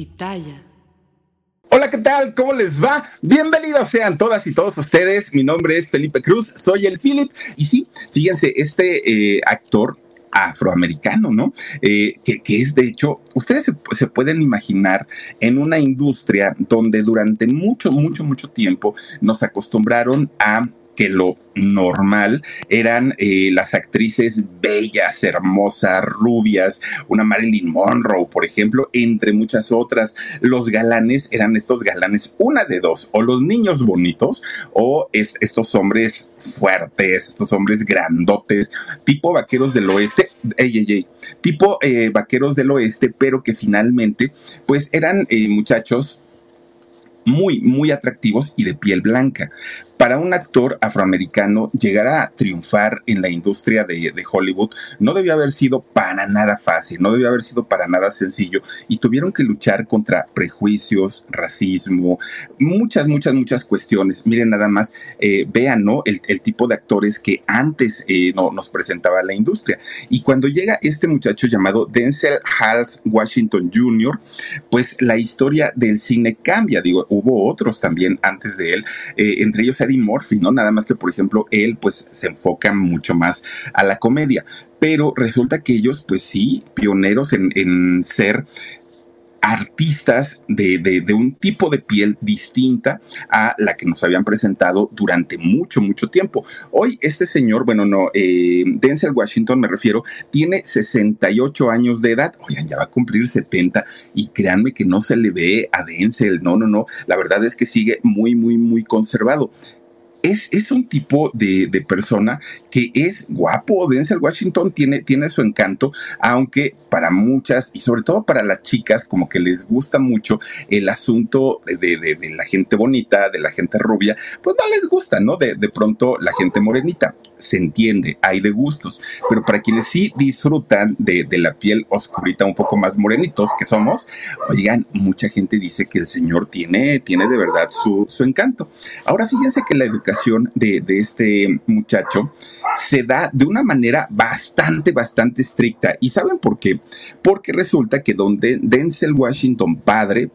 Pitaya. Hola, ¿qué tal? ¿Cómo les va? Bienvenidos sean todas y todos ustedes. Mi nombre es Felipe Cruz, soy el Philip. Y sí, fíjense, este eh, actor afroamericano, ¿no? Eh, que, es de hecho, ustedes se, se, pueden imaginar en una industria donde durante mucho, mucho, mucho tiempo nos acostumbraron a que lo normal eran eh, las actrices bellas, hermosas, rubias, una Marilyn Monroe, por ejemplo, entre muchas otras. Los galanes eran estos galanes, una de dos, o los niños bonitos, o estos hombres fuertes, estos hombres grandotes, tipo vaqueros del oeste, tipo eh, vaqueros del oeste, pero que finalmente, pues eran eh, muchachos muy, muy atractivos y de piel blanca para un actor afroamericano llegar a triunfar en la industria de, Hollywood no debió haber sido para nada fácil, no debió haber sido para nada sencillo y tuvieron que luchar contra prejuicios, racismo, muchas, muchas, muchas cuestiones. Miren nada más, eh, vean, ¿no? El, tipo de actores que antes eh, no, nos presentaba la industria. Y cuando llega este muchacho llamado Denzel Hals Washington Jr., pues la historia del cine cambia. Digo, hubo otros también antes de él, eh, entre ellos Eddie Murphy, ¿no? Nada más que, por ejemplo, él pues se enfoca mucho más a la comedia. Pero resulta que ellos, pues sí, pioneros en, ser artistas de, de, un tipo de piel distinta a la que nos habían presentado durante mucho, mucho tiempo. Hoy este señor, bueno, no, eh, Denzel Washington me refiero, tiene 68 años de edad, oigan, ya va a cumplir 70 y créanme que no se le ve a Denzel, no, no, no, la verdad es que sigue muy, muy, muy conservado es, un tipo de, persona que es guapo. Denzel Washington tiene, tiene su encanto, aunque para muchas y sobre todo para las chicas, como que les gusta mucho el asunto de, la gente bonita, de la gente rubia, pues no les gusta, ¿no? De, de pronto la gente morenita. Se entiende, hay de gustos, pero para quienes sí disfrutan de, la piel oscurita, un poco más morenitos que somos, oigan, mucha gente dice que el señor tiene, tiene de verdad su, su encanto. Ahora fíjense que la educación de, este muchacho se da de una manera bastante, bastante estricta. ¿Y saben por qué? Porque resulta que donde Denzel Washington padre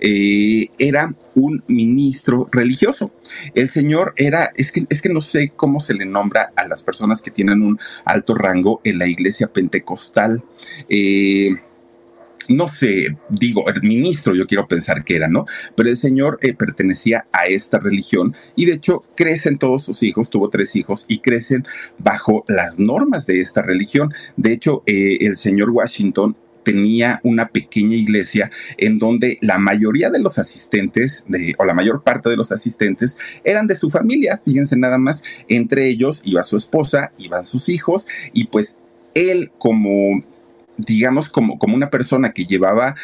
eh, era un ministro religioso. El señor era, es que, es que no sé cómo se le nombra a las personas que tienen un alto rango en la iglesia pentecostal. Eh, no sé, digo, el ministro yo quiero pensar que era, ¿no? Pero el señor eh, pertenecía a esta religión y de hecho crecen todos sus hijos, tuvo tres hijos y crecen bajo las normas de esta religión. De hecho, eh, el señor Washington tenía una pequeña iglesia en donde la mayoría de los asistentes, o la mayor parte de los asistentes, eran de su familia. Fíjense nada más, entre ellos iba su esposa, iban sus hijos, y pues él como digamos, como, como una persona que llevaba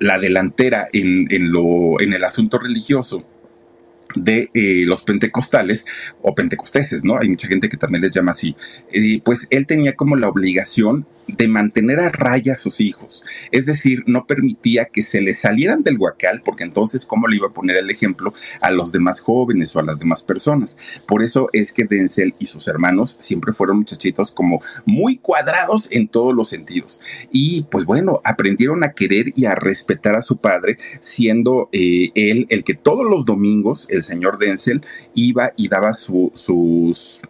la delantera en, en, lo, en el asunto religioso de eh, los pentecostales o pentecosteses, ¿no? Hay mucha gente que también les llama así. pues él tenía como la obligación de mantener a raya a sus hijos. Es decir, no permitía que se les salieran del huacal, porque entonces, ¿cómo le iba a poner el ejemplo a los demás jóvenes o a las demás personas? Por eso es que Denzel y sus hermanos siempre fueron muchachitos como muy cuadrados en todos los sentidos. Y pues bueno, aprendieron a querer y a respetar a su padre, siendo eh, él el que todos los domingos, señor Denzel, iba y daba sus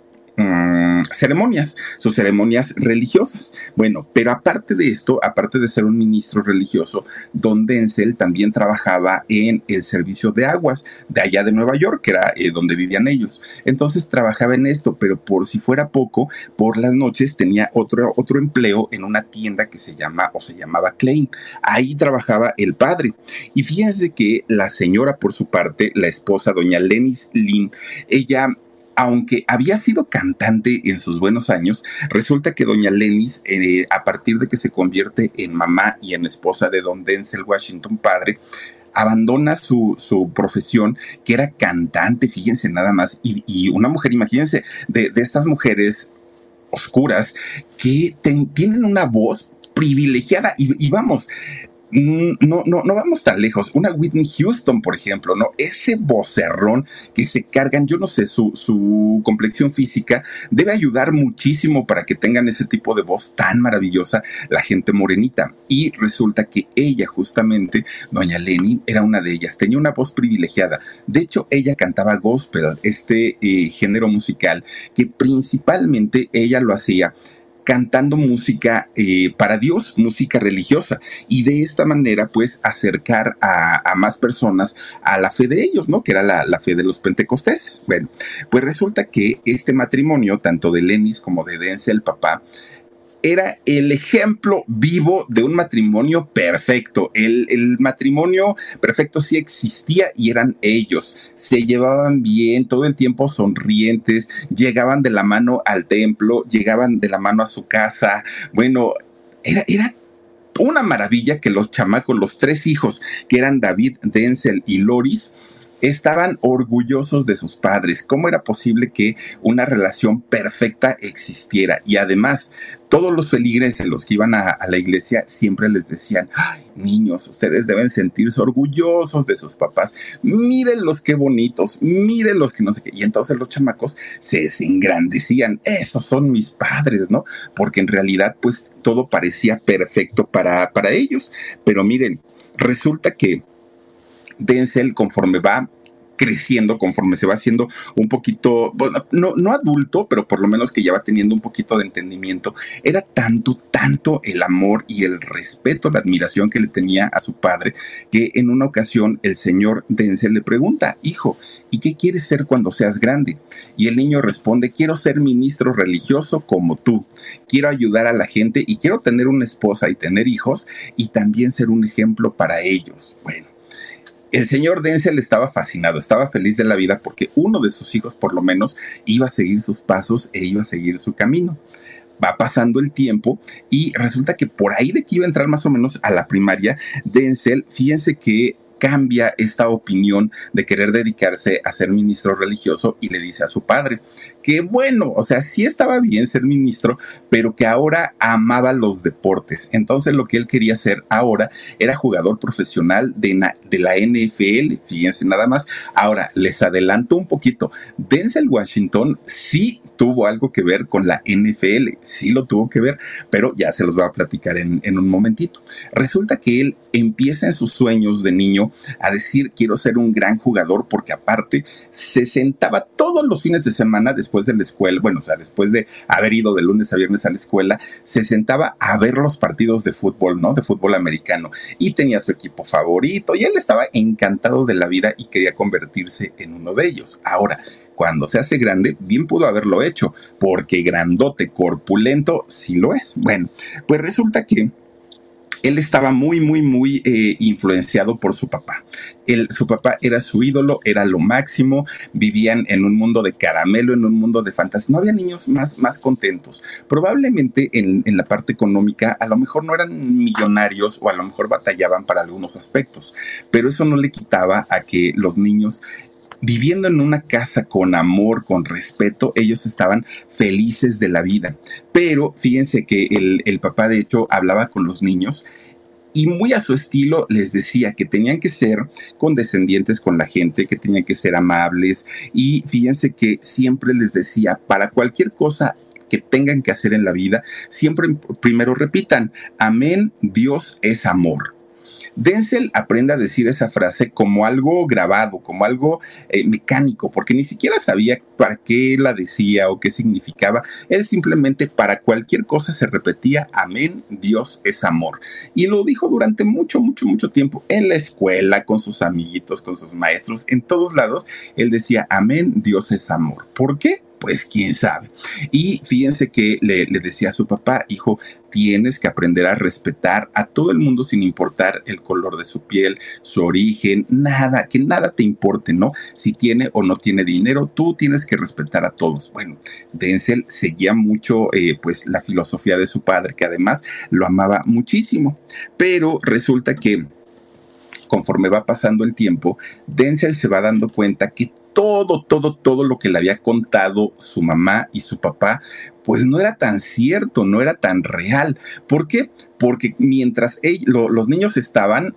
mm, ceremonias, sus ceremonias religiosas. Bueno, pero aparte de esto, aparte de ser un ministro religioso, Don Denzel también trabajaba en el servicio de aguas de allá de Nueva York, que era eh, donde vivían ellos. Entonces trabajaba en esto, pero por si fuera poco, por las noches tenía otro, otro empleo en una tienda que se llama o se llamaba Klein. Ahí trabajaba el padre. Y fíjense que la señora, por su parte, la esposa, doña Lenis Lynn, ella aunque había sido cantante en sus buenos años, resulta que doña Lenis, eh, a partir de que se convierte en mamá y en esposa de don Denzel Washington padre, abandona su, profesión, que era cantante, fíjense nada más, y, una mujer, imagínense, de, estas mujeres oscuras que tienen una voz privilegiada. Y, vamos, no, no, no vamos tan lejos. Una Whitney Houston, por ejemplo, ¿no? Ese vocerrón que se cargan, yo no sé, su, su complexión física debe ayudar muchísimo para que tengan ese tipo de voz tan maravillosa la gente morenita. Y resulta que ella, justamente, doña Lenny, era una de ellas. Tenía una voz privilegiada. De hecho, ella cantaba gospel, este eh, género musical que principalmente ella lo hacía cantando música eh, para Dios, música religiosa, y de esta manera, pues, acercar a, más personas a la fe de ellos, ¿no? Que era la, fe de los pentecosteses. Bueno, pues resulta que este matrimonio, tanto de Lenis como de Denzel, papá, era el ejemplo vivo de un matrimonio perfecto. El, matrimonio perfecto sí existía y eran ellos. Se llevaban bien, todo el tiempo sonrientes, llegaban de la mano al templo, llegaban de la mano a su casa. Bueno, era, era una maravilla que los chamacos, los tres hijos, que eran David, Denzel y Loris, estaban orgullosos de sus padres. ¿Cómo era posible que una relación perfecta existiera? Y además, todos los feligreses, los que iban a, la iglesia, siempre les decían, ay, niños, ustedes deben sentirse orgullosos de sus papás. Miren los qué bonitos, miren los que no sé qué. Y entonces los chamacos se, engrandecían, esos son mis padres, ¿no? Porque en realidad, pues todo parecía perfecto para, para ellos. Pero miren, resulta que Denzel, conforme va creciendo conforme se va haciendo un poquito, no, no adulto, pero por lo menos que ya va teniendo un poquito de entendimiento, era tanto, tanto el amor y el respeto, la admiración que le tenía a su padre, que en una ocasión el señor Denzel le pregunta, hijo, ¿y qué quieres ser cuando seas grande? Y el niño responde, quiero ser ministro religioso como tú, quiero ayudar a la gente y quiero tener una esposa y tener hijos y también ser un ejemplo para ellos. Bueno el señor Denzel estaba fascinado, estaba feliz de la vida porque uno de sus hijos por lo menos iba a seguir sus pasos e iba a seguir su camino. Va pasando el tiempo y resulta que por ahí de que iba a entrar más o menos a la primaria, Denzel, fíjense que cambia esta opinión de querer dedicarse a ser ministro religioso y le dice a su padre que bueno, o sea, sí estaba bien ser ministro, pero que ahora amaba los deportes. Entonces lo que él quería hacer ahora era jugador profesional de, de la NFL, fíjense nada más. Ahora, les adelanto un poquito, Denzel Washington sí tuvo algo que ver con la NFL, sí lo tuvo que ver, pero ya se los voy a platicar en, en un momentito. Resulta que él empieza en sus sueños de niño a decir quiero ser un gran jugador porque aparte se sentaba todos los fines de semana después de la escuela, bueno, o sea, después de haber ido de lunes a viernes a la escuela, se sentaba a ver los partidos de fútbol, ¿no? De fútbol americano y tenía su equipo favorito y él estaba encantado de la vida y quería convertirse en uno de ellos. Ahora, cuando se hace grande, bien pudo haberlo hecho, porque grandote, corpulento, sí lo es. Bueno, pues resulta que él estaba muy, muy, muy eh, influenciado por su papá. su papá era su ídolo, era lo máximo, vivían en un mundo de caramelo, en un mundo de fantasía. No había niños más, más contentos. Probablemente en, en la parte económica, a lo mejor no eran millonarios o a lo mejor batallaban para algunos aspectos, pero eso no le quitaba a que los niños viviendo en una casa con amor, con respeto, ellos estaban felices de la vida. Pero fíjense que el, papá de hecho hablaba con los niños y muy a su estilo les decía que tenían que ser condescendientes con la gente, que tenían que ser amables y fíjense que siempre les decía, para cualquier cosa que tengan que hacer en la vida, siempre primero repitan, amén, Dios es amor. Denzel aprende a decir esa frase como algo grabado, como algo eh, mecánico, porque ni siquiera sabía para qué la decía o qué significaba. Él simplemente para cualquier cosa se repetía, amén, Dios es amor. Y lo dijo durante mucho, mucho, mucho tiempo en la escuela, con sus amiguitos, con sus maestros, en todos lados. Él decía, amén, Dios es amor. ¿Por qué? Pues quién sabe. Y fíjense que le, le, decía a su papá, hijo, tienes que aprender a respetar a todo el mundo sin importar el color de su piel, su origen, nada, que nada te importe, ¿no? Si tiene o no tiene dinero, tú tienes que respetar a todos. Bueno, Denzel seguía mucho eh, pues la filosofía de su padre, que además lo amaba muchísimo, pero resulta que conforme va pasando el tiempo, Denzel se va dando cuenta que todo, todo, todo lo que le había contado su mamá y su papá, pues no era tan cierto, no era tan real. ¿Por qué? Porque mientras los niños estaban,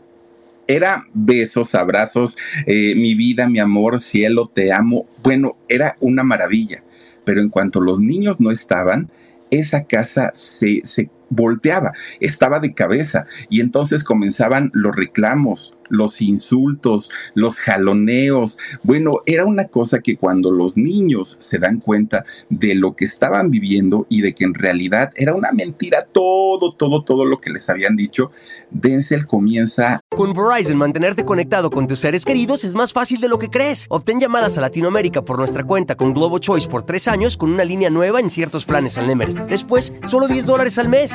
era besos, abrazos, eh, mi vida, mi amor, cielo, te amo. Bueno, era una maravilla. Pero en cuanto los niños no estaban, esa casa se, se volteaba, estaba de cabeza y entonces comenzaban los reclamos, los insultos, los jaloneos. Bueno, era una cosa que cuando los niños se dan cuenta de lo que estaban viviendo y de que en realidad era una mentira todo, todo, todo lo que les habían dicho, Denzel comienza... Con Verizon, mantenerte conectado con tus seres queridos es más fácil de lo que crees. Obtén llamadas a Latinoamérica por nuestra cuenta con Globo Choice por tres años con una línea nueva en ciertos planes al Nemery. Después, solo 10 dólares al mes.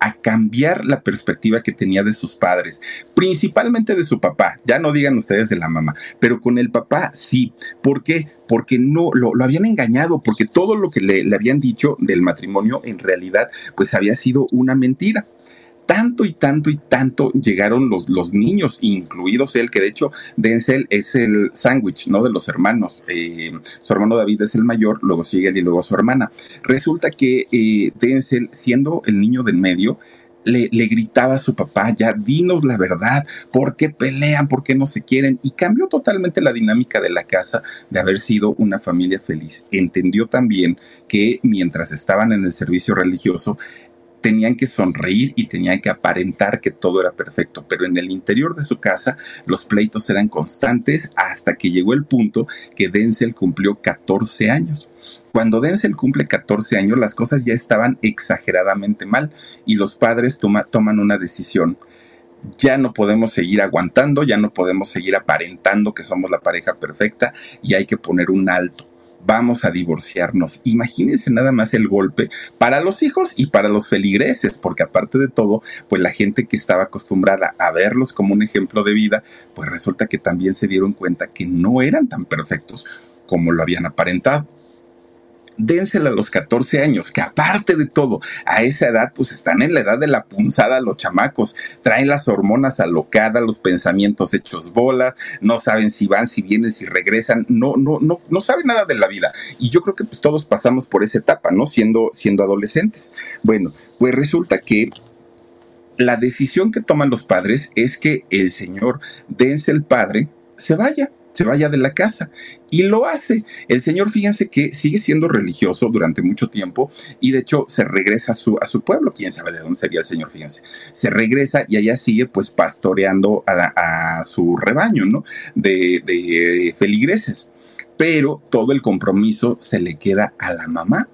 a cambiar la perspectiva que tenía de sus padres, principalmente de su papá, ya no digan ustedes de la mamá, pero con el papá sí. ¿Por qué? Porque no lo, habían engañado, porque todo lo que le, le habían dicho del matrimonio en realidad pues había sido una mentira tanto y tanto y tanto llegaron los, los niños, incluidos él, que de hecho Denzel es el sándwich, ¿no? De los hermanos. Eh, su hermano David es el mayor, luego sigue y luego su hermana. Resulta que eh, Denzel, siendo el niño del medio, le, le, gritaba a su papá, ya dinos la verdad, ¿por qué pelean? ¿Por qué no se quieren? Y cambió totalmente la dinámica de la casa de haber sido una familia feliz. Entendió también que mientras estaban en el servicio religioso, tenían que sonreír y tenían que aparentar que todo era perfecto, pero en el interior de su casa los pleitos eran constantes hasta que llegó el punto que Denzel cumplió 14 años. Cuando Denzel cumple 14 años las cosas ya estaban exageradamente mal y los padres toman una decisión ya no podemos seguir aguantando, ya no podemos seguir aparentando que somos la pareja perfecta y hay que poner un alto vamos a divorciarnos. Imagínense nada más el golpe para los hijos y para los feligreses, porque aparte de todo, pues la gente que estaba acostumbrada a verlos como un ejemplo de vida, pues resulta que también se dieron cuenta que no eran tan perfectos como lo habían aparentado dénsela a los 14 años, que aparte de todo, a esa edad, pues están en la edad de la punzada los chamacos, traen las hormonas alocadas, los pensamientos hechos bolas, no saben si van, si vienen, si regresan, no, no, no, no saben nada de la vida. Y yo creo que pues todos pasamos por esa etapa, ¿no? Siendo, siendo adolescentes. Bueno, pues resulta que la decisión que toman los padres es que el señor Denzel padre se vaya se vaya de la casa. Y lo hace. El Señor, fíjense que sigue siendo religioso durante mucho tiempo y de hecho se regresa a su, a su pueblo. Quién sabe de dónde sería el Señor, fíjense. Se regresa y allá sigue pues pastoreando a, su rebaño, ¿no? De, de feligreses. Pero todo el compromiso se le queda a la mamá.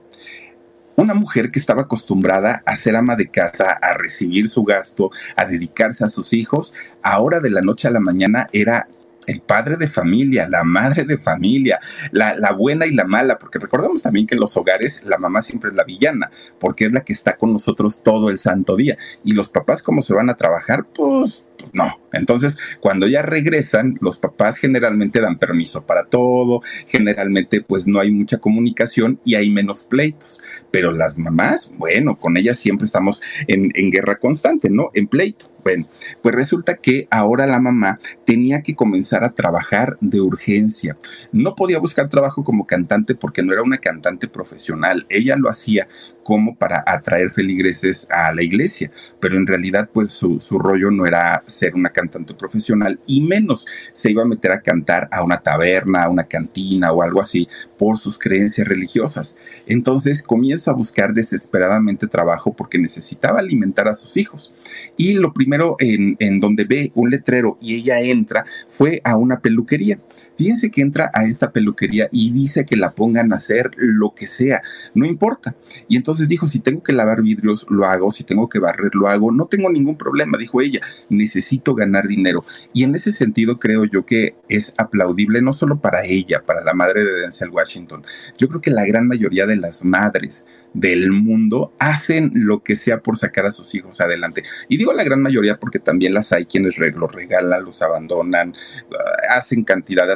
Una mujer que estaba acostumbrada a ser ama de casa, a recibir su gasto, a dedicarse a sus hijos, ahora de la noche a la mañana era el padre de familia, la madre de familia, la, la, buena y la mala, porque recordemos también que en los hogares la mamá siempre es la villana, porque es la que está con nosotros todo el santo día. Y los papás, ¿cómo se van a trabajar? Pues no. Entonces, cuando ya regresan, los papás generalmente dan permiso para todo, generalmente pues no hay mucha comunicación y hay menos pleitos. Pero las mamás, bueno, con ellas siempre estamos en, en guerra constante, ¿no? En pleito. Bueno, pues resulta que ahora la mamá tenía que comenzar a trabajar de urgencia. No podía buscar trabajo como cantante porque no era una cantante profesional. Ella lo hacía como para atraer feligreses a la iglesia, pero en realidad pues su, rollo no era ser una cantante profesional y menos se iba a meter a cantar a una taberna, a una cantina o algo así por sus creencias religiosas. Entonces comienza a buscar desesperadamente trabajo porque necesitaba alimentar a sus hijos. Y lo primero en donde ve un letrero y ella entra fue a una peluquería. Fíjense que entra a esta peluquería y dice que la pongan a hacer lo que sea, no importa. Y entonces dijo, si tengo que lavar vidrios, lo hago, si tengo que barrer, lo hago, no tengo ningún problema, dijo ella, necesito ganar dinero. Y en ese sentido creo yo que es aplaudible no solo para ella, para la madre de Denzel Washington, yo creo que la gran mayoría de las madres del mundo hacen lo que sea por sacar a sus hijos adelante. Y digo la gran mayoría porque también las hay quienes los regalan, los abandonan, ah, hacen cantidad de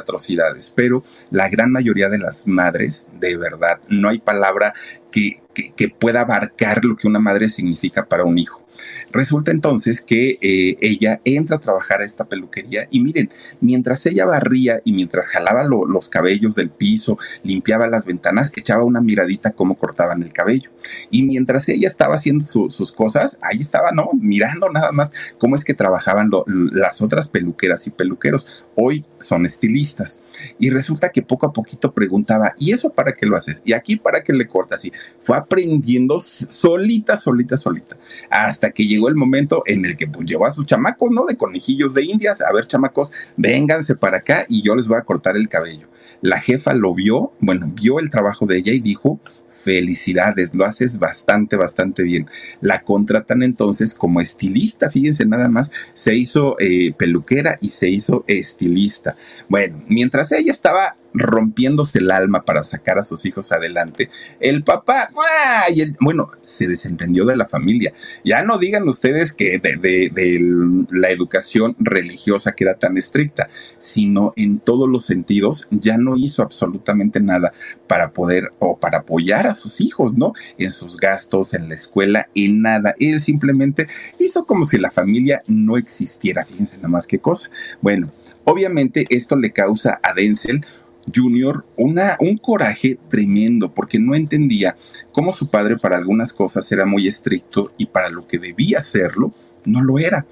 pero la gran mayoría de las madres, de verdad, no hay palabra que, que pueda abarcar lo que una madre significa para un hijo. Resulta entonces que eh, ella entra a trabajar a esta peluquería y miren, mientras ella barría y mientras jalaba los cabellos del piso, limpiaba las ventanas, echaba una miradita cómo cortaban el cabello. Y mientras ella estaba haciendo sus cosas, ahí estaba, ¿no? Mirando nada más cómo es que trabajaban las otras peluqueras y peluqueros. Hoy son estilistas. Y resulta que poco a poquito preguntaba, ¿y eso para qué lo haces? ¿Y aquí para qué le cortas? Y fue aprendiendo solita, solita, solita. Hasta que llegó el momento en el que pues, llevó a sus chamacos, ¿no? De conejillos de indias. A ver, chamacos, vénganse para acá y yo les voy a cortar el cabello. La jefa lo vio, bueno, vio el trabajo de ella y dijo, felicidades, lo haces bastante, bastante bien. La contratan entonces como estilista, fíjense nada más, se hizo eh, peluquera y se hizo estilista. Bueno, mientras ella estaba rompiéndose el alma para sacar a sus hijos adelante, el papá, bueno, se desentendió de la familia. Ya no digan ustedes que de, la educación religiosa que era tan estricta, sino en todos los sentidos, ya no hizo absolutamente nada para poder o para apoyar a sus hijos, ¿no? En sus gastos, en la escuela, en nada. Él simplemente hizo como si la familia no existiera. Fíjense nada más qué cosa. Bueno, obviamente esto le causa a Denzel Junior una, un coraje tremendo porque no entendía cómo su padre para algunas cosas era muy estricto y para lo que debía hacerlo no lo era.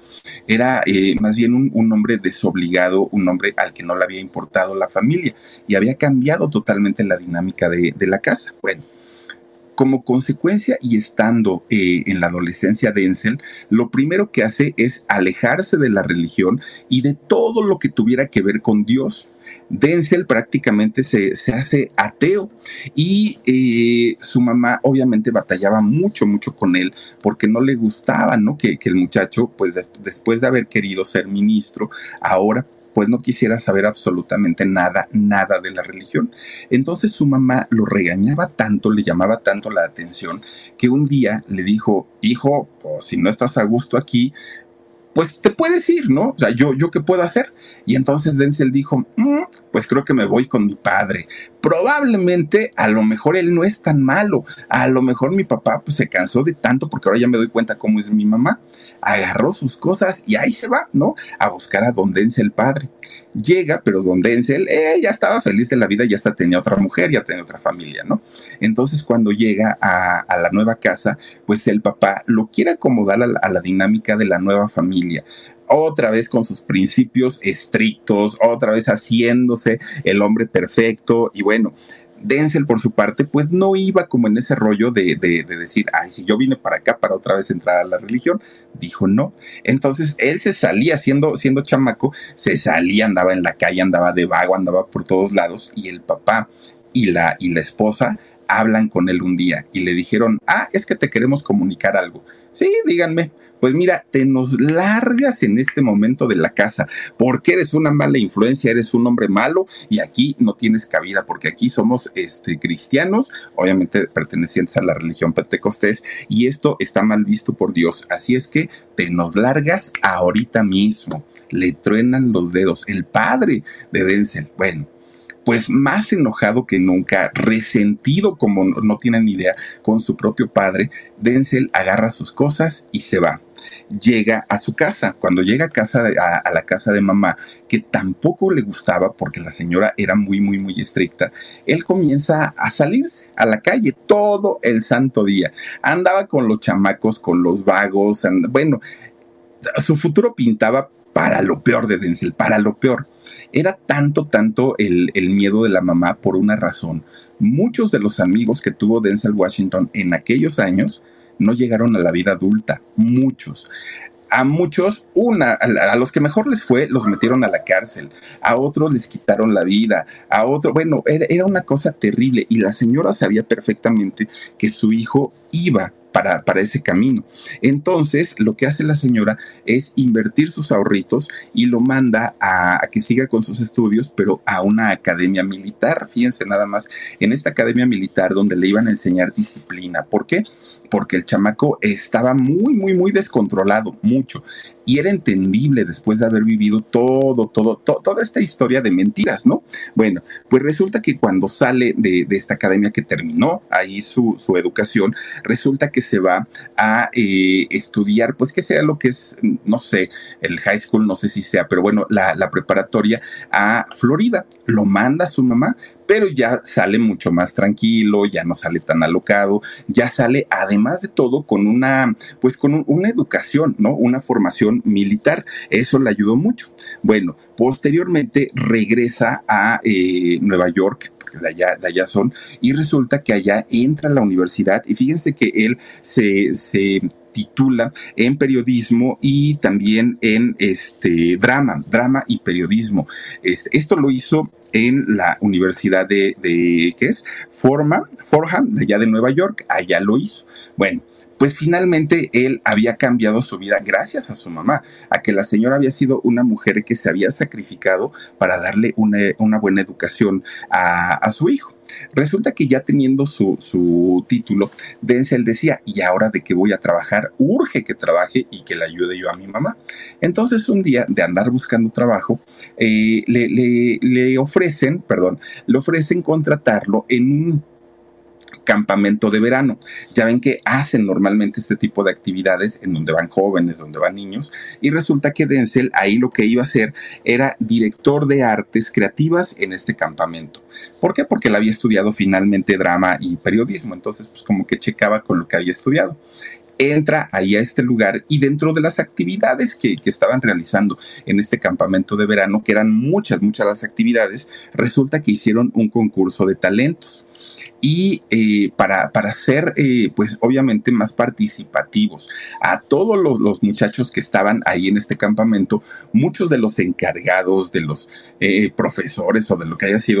Era eh, más bien un, hombre desobligado, un hombre al que no le había importado la familia y había cambiado totalmente la dinámica de, la casa. Bueno, como consecuencia y estando eh, en la adolescencia Denzel, lo primero que hace es alejarse de la religión y de todo lo que tuviera que ver con Dios. Denzel prácticamente se, hace ateo y eh, su mamá obviamente batallaba mucho, mucho con él porque no le gustaba, ¿no? Que, el muchacho, pues después de haber querido ser ministro, ahora pues no quisiera saber absolutamente nada, nada de la religión. Entonces su mamá lo regañaba tanto, le llamaba tanto la atención, que un día le dijo, hijo, pues, si no estás a gusto aquí, pues te puedes ir, ¿no? O sea, yo, yo qué puedo hacer. Y entonces Denzel dijo, mm, pues creo que me voy con mi padre. Probablemente, a lo mejor él no es tan malo. A lo mejor mi papá pues se cansó de tanto porque ahora ya me doy cuenta cómo es mi mamá. Agarró sus cosas y ahí se va, ¿no? A buscar a don Denzel padre. Llega, pero don Denzel eh, ya estaba feliz de la vida, ya hasta tenía otra mujer, ya tenía otra familia, ¿no? Entonces cuando llega a, la nueva casa, pues el papá lo quiere acomodar a la dinámica de la nueva familia otra vez con sus principios estrictos, otra vez haciéndose el hombre perfecto y bueno. Denzel, por su parte, pues no iba como en ese rollo de, decir, ay, si yo vine para acá para otra vez entrar a la religión, dijo no. Entonces él se salía siendo, siendo chamaco, se salía, andaba en la calle, andaba de vago, andaba por todos lados y el papá y la, y la esposa hablan con él un día y le dijeron, ah, es que te queremos comunicar algo. Sí, díganme pues mira, te nos largas en este momento de la casa, porque eres una mala influencia, eres un hombre malo y aquí no tienes cabida, porque aquí somos este, cristianos, obviamente pertenecientes a la religión pentecostés, y esto está mal visto por Dios. Así es que te nos largas ahorita mismo. Le truenan los dedos. El padre de Denzel, bueno, pues más enojado que nunca, resentido como no tienen idea con su propio padre, Denzel agarra sus cosas y se va llega a su casa. Cuando llega a, casa a, la casa de mamá, que tampoco le gustaba porque la señora era muy, muy, muy estricta, él comienza a salirse a la calle todo el santo día. Andaba con los chamacos, con los vagos, bueno, su futuro pintaba para lo peor de Denzel, para lo peor. Era tanto, tanto el, el miedo de la mamá por una razón. Muchos de los amigos que tuvo Denzel Washington en aquellos años, no llegaron a la vida adulta, muchos. A muchos, una, a, los que mejor les fue, los metieron a la cárcel, a otros les quitaron la vida, a otro, bueno, era, una cosa terrible y la señora sabía perfectamente que su hijo iba para, para, ese camino. Entonces, lo que hace la señora es invertir sus ahorritos y lo manda a, a, que siga con sus estudios, pero a una academia militar. Fíjense nada más, en esta academia militar donde le iban a enseñar disciplina. ¿Por qué? Porque el chamaco estaba muy, muy, muy descontrolado, mucho. Y era entendible después de haber vivido todo, todo, toda esta historia de mentiras, ¿no? Bueno, pues resulta que cuando sale de, esta academia que terminó ahí su, educación, resulta que se va a eh, estudiar, pues que sea lo que es, no sé, el high school, no sé si sea, pero bueno, la, la preparatoria a Florida. Lo manda su mamá, pero ya sale mucho más tranquilo, ya no sale tan alocado, ya sale además de todo con una, pues con una educación, ¿no? Una formación militar. Eso le ayudó mucho. Bueno, posteriormente regresa a eh, Nueva York, de allá, allá, son, y resulta que allá entra a la universidad y fíjense que él se, se titula en periodismo y también en este drama, drama y periodismo. Este, esto lo hizo en la Universidad de, de ¿qué es? Forma, Forham, de allá de Nueva York, allá lo hizo. Bueno, pues finalmente él había cambiado su vida gracias a su mamá, a que la señora había sido una mujer que se había sacrificado para darle una, una buena educación a, su hijo. Resulta que ya teniendo su, su título, Denzel decía, ¿y ahora de qué voy a trabajar? Urge que trabaje y que le ayude yo a mi mamá. Entonces un día de andar buscando trabajo, eh, le, le, le ofrecen, perdón, le ofrecen contratarlo en un campamento de verano. Ya ven que hacen normalmente este tipo de actividades en donde van jóvenes, donde van niños, y resulta que Denzel ahí lo que iba a hacer era director de artes creativas en este campamento. ¿Por qué? Porque él había estudiado finalmente drama y periodismo, entonces pues como que checaba con lo que había estudiado entra ahí a este lugar y dentro de las actividades que, que, estaban realizando en este campamento de verano, que eran muchas, muchas las actividades, resulta que hicieron un concurso de talentos y eh, para, para ser, eh, pues obviamente más participativos. A todos los, los, muchachos que estaban ahí en este campamento, muchos de los encargados, de los eh, profesores o de lo que haya sido.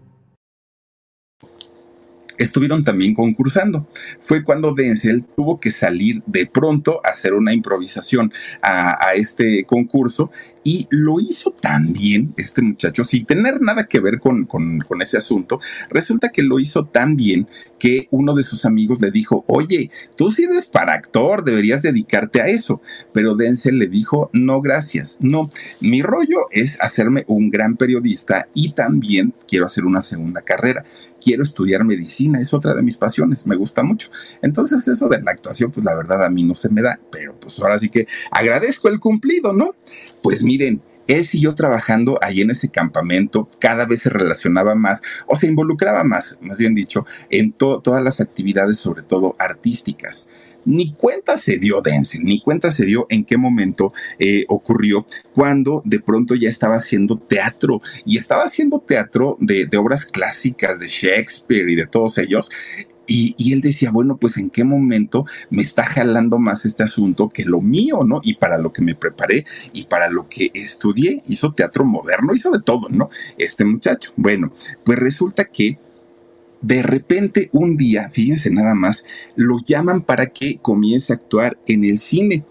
estuvieron también concursando. Fue cuando Denzel tuvo que salir de pronto a hacer una improvisación a, este concurso y lo hizo tan bien este muchacho, sin tener nada que ver con, con, ese asunto. Resulta que lo hizo tan bien que uno de sus amigos le dijo, oye, tú sirves para actor, deberías dedicarte a eso. Pero Denzel le dijo, no, gracias, no, mi rollo es hacerme un gran periodista y también quiero hacer una segunda carrera quiero estudiar medicina, es otra de mis pasiones, me gusta mucho. Entonces eso de la actuación, pues la verdad a mí no se me da, pero pues ahora sí que agradezco el cumplido, ¿no? Pues miren, él siguió trabajando ahí en ese campamento, cada vez se relacionaba más o se involucraba más, más bien dicho, en todas las actividades, sobre todo artísticas ni cuenta se dio Denzel, ni cuenta se dio en qué momento eh, ocurrió cuando de pronto ya estaba haciendo teatro y estaba haciendo teatro de, obras clásicas de Shakespeare y de todos ellos. Y, y, él decía, bueno, pues en qué momento me está jalando más este asunto que lo mío, ¿no? Y para lo que me preparé y para lo que estudié, hizo teatro moderno, hizo de todo, ¿no? Este muchacho. Bueno, pues resulta que de repente un día, fíjense nada más, lo llaman para que comience a actuar en el cine.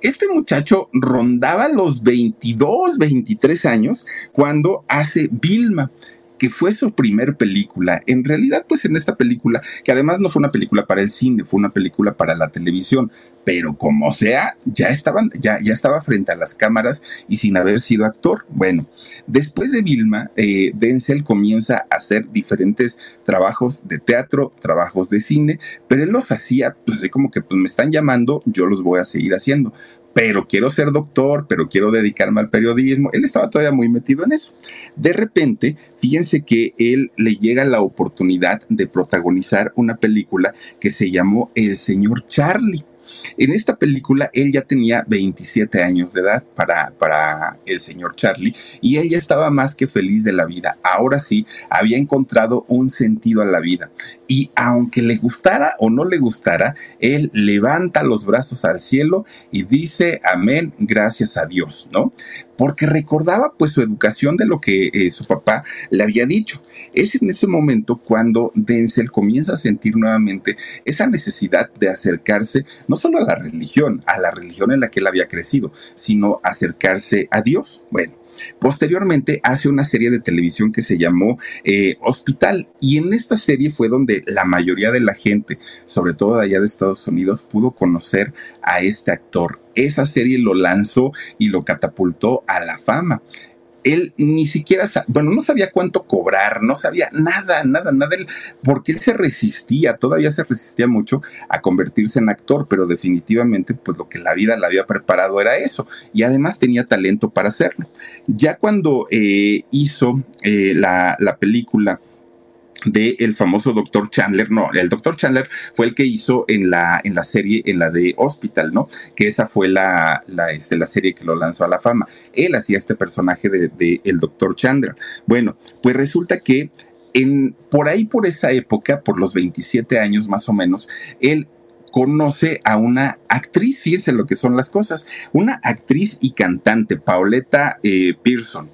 Este muchacho rondaba los 22, 23 años cuando hace Vilma que fue su primer película. En realidad, pues en esta película, que además no fue una película para el cine, fue una película para la televisión, pero como sea, ya estaban, ya, ya estaba frente a las cámaras y sin haber sido actor. Bueno, después de Vilma, eh, Denzel comienza a hacer diferentes trabajos de teatro, trabajos de cine, pero él los hacía, pues como que pues me están llamando, yo los voy a seguir haciendo pero quiero ser doctor, pero quiero dedicarme al periodismo. Él estaba todavía muy metido en eso. De repente, fíjense que él le llega la oportunidad de protagonizar una película que se llamó El señor Charlie. En esta película él ya tenía 27 años de edad para, para el señor Charlie y él ya estaba más que feliz de la vida. Ahora sí, había encontrado un sentido a la vida. Y aunque le gustara o no le gustara, él levanta los brazos al cielo y dice, amén, gracias a Dios, ¿no? Porque recordaba pues su educación de lo que eh, su papá le había dicho. Es en ese momento cuando Denzel comienza a sentir nuevamente esa necesidad de acercarse no solo a la religión, a la religión en la que él había crecido, sino acercarse a Dios. Bueno, Posteriormente hace una serie de televisión que se llamó eh, Hospital y en esta serie fue donde la mayoría de la gente, sobre todo de allá de Estados Unidos, pudo conocer a este actor. Esa serie lo lanzó y lo catapultó a la fama él ni siquiera, bueno, no sabía cuánto cobrar, no sabía nada, nada, nada, porque él se resistía, todavía se resistía mucho a convertirse en actor, pero definitivamente pues lo que la vida le había preparado era eso, y además tenía talento para hacerlo. Ya cuando eh, hizo eh, la, la película de el famoso Dr. Chandler, no, el Dr. Chandler fue el que hizo en la, en la serie, en la de Hospital, ¿no? Que esa fue la, la, este, la serie que lo lanzó a la fama. Él hacía este personaje de, de el Dr. Chandler. Bueno, pues resulta que en, por ahí, por esa época, por los 27 años más o menos, él conoce a una actriz, fíjense lo que son las cosas, una actriz y cantante, Pauletta eh, Pearson.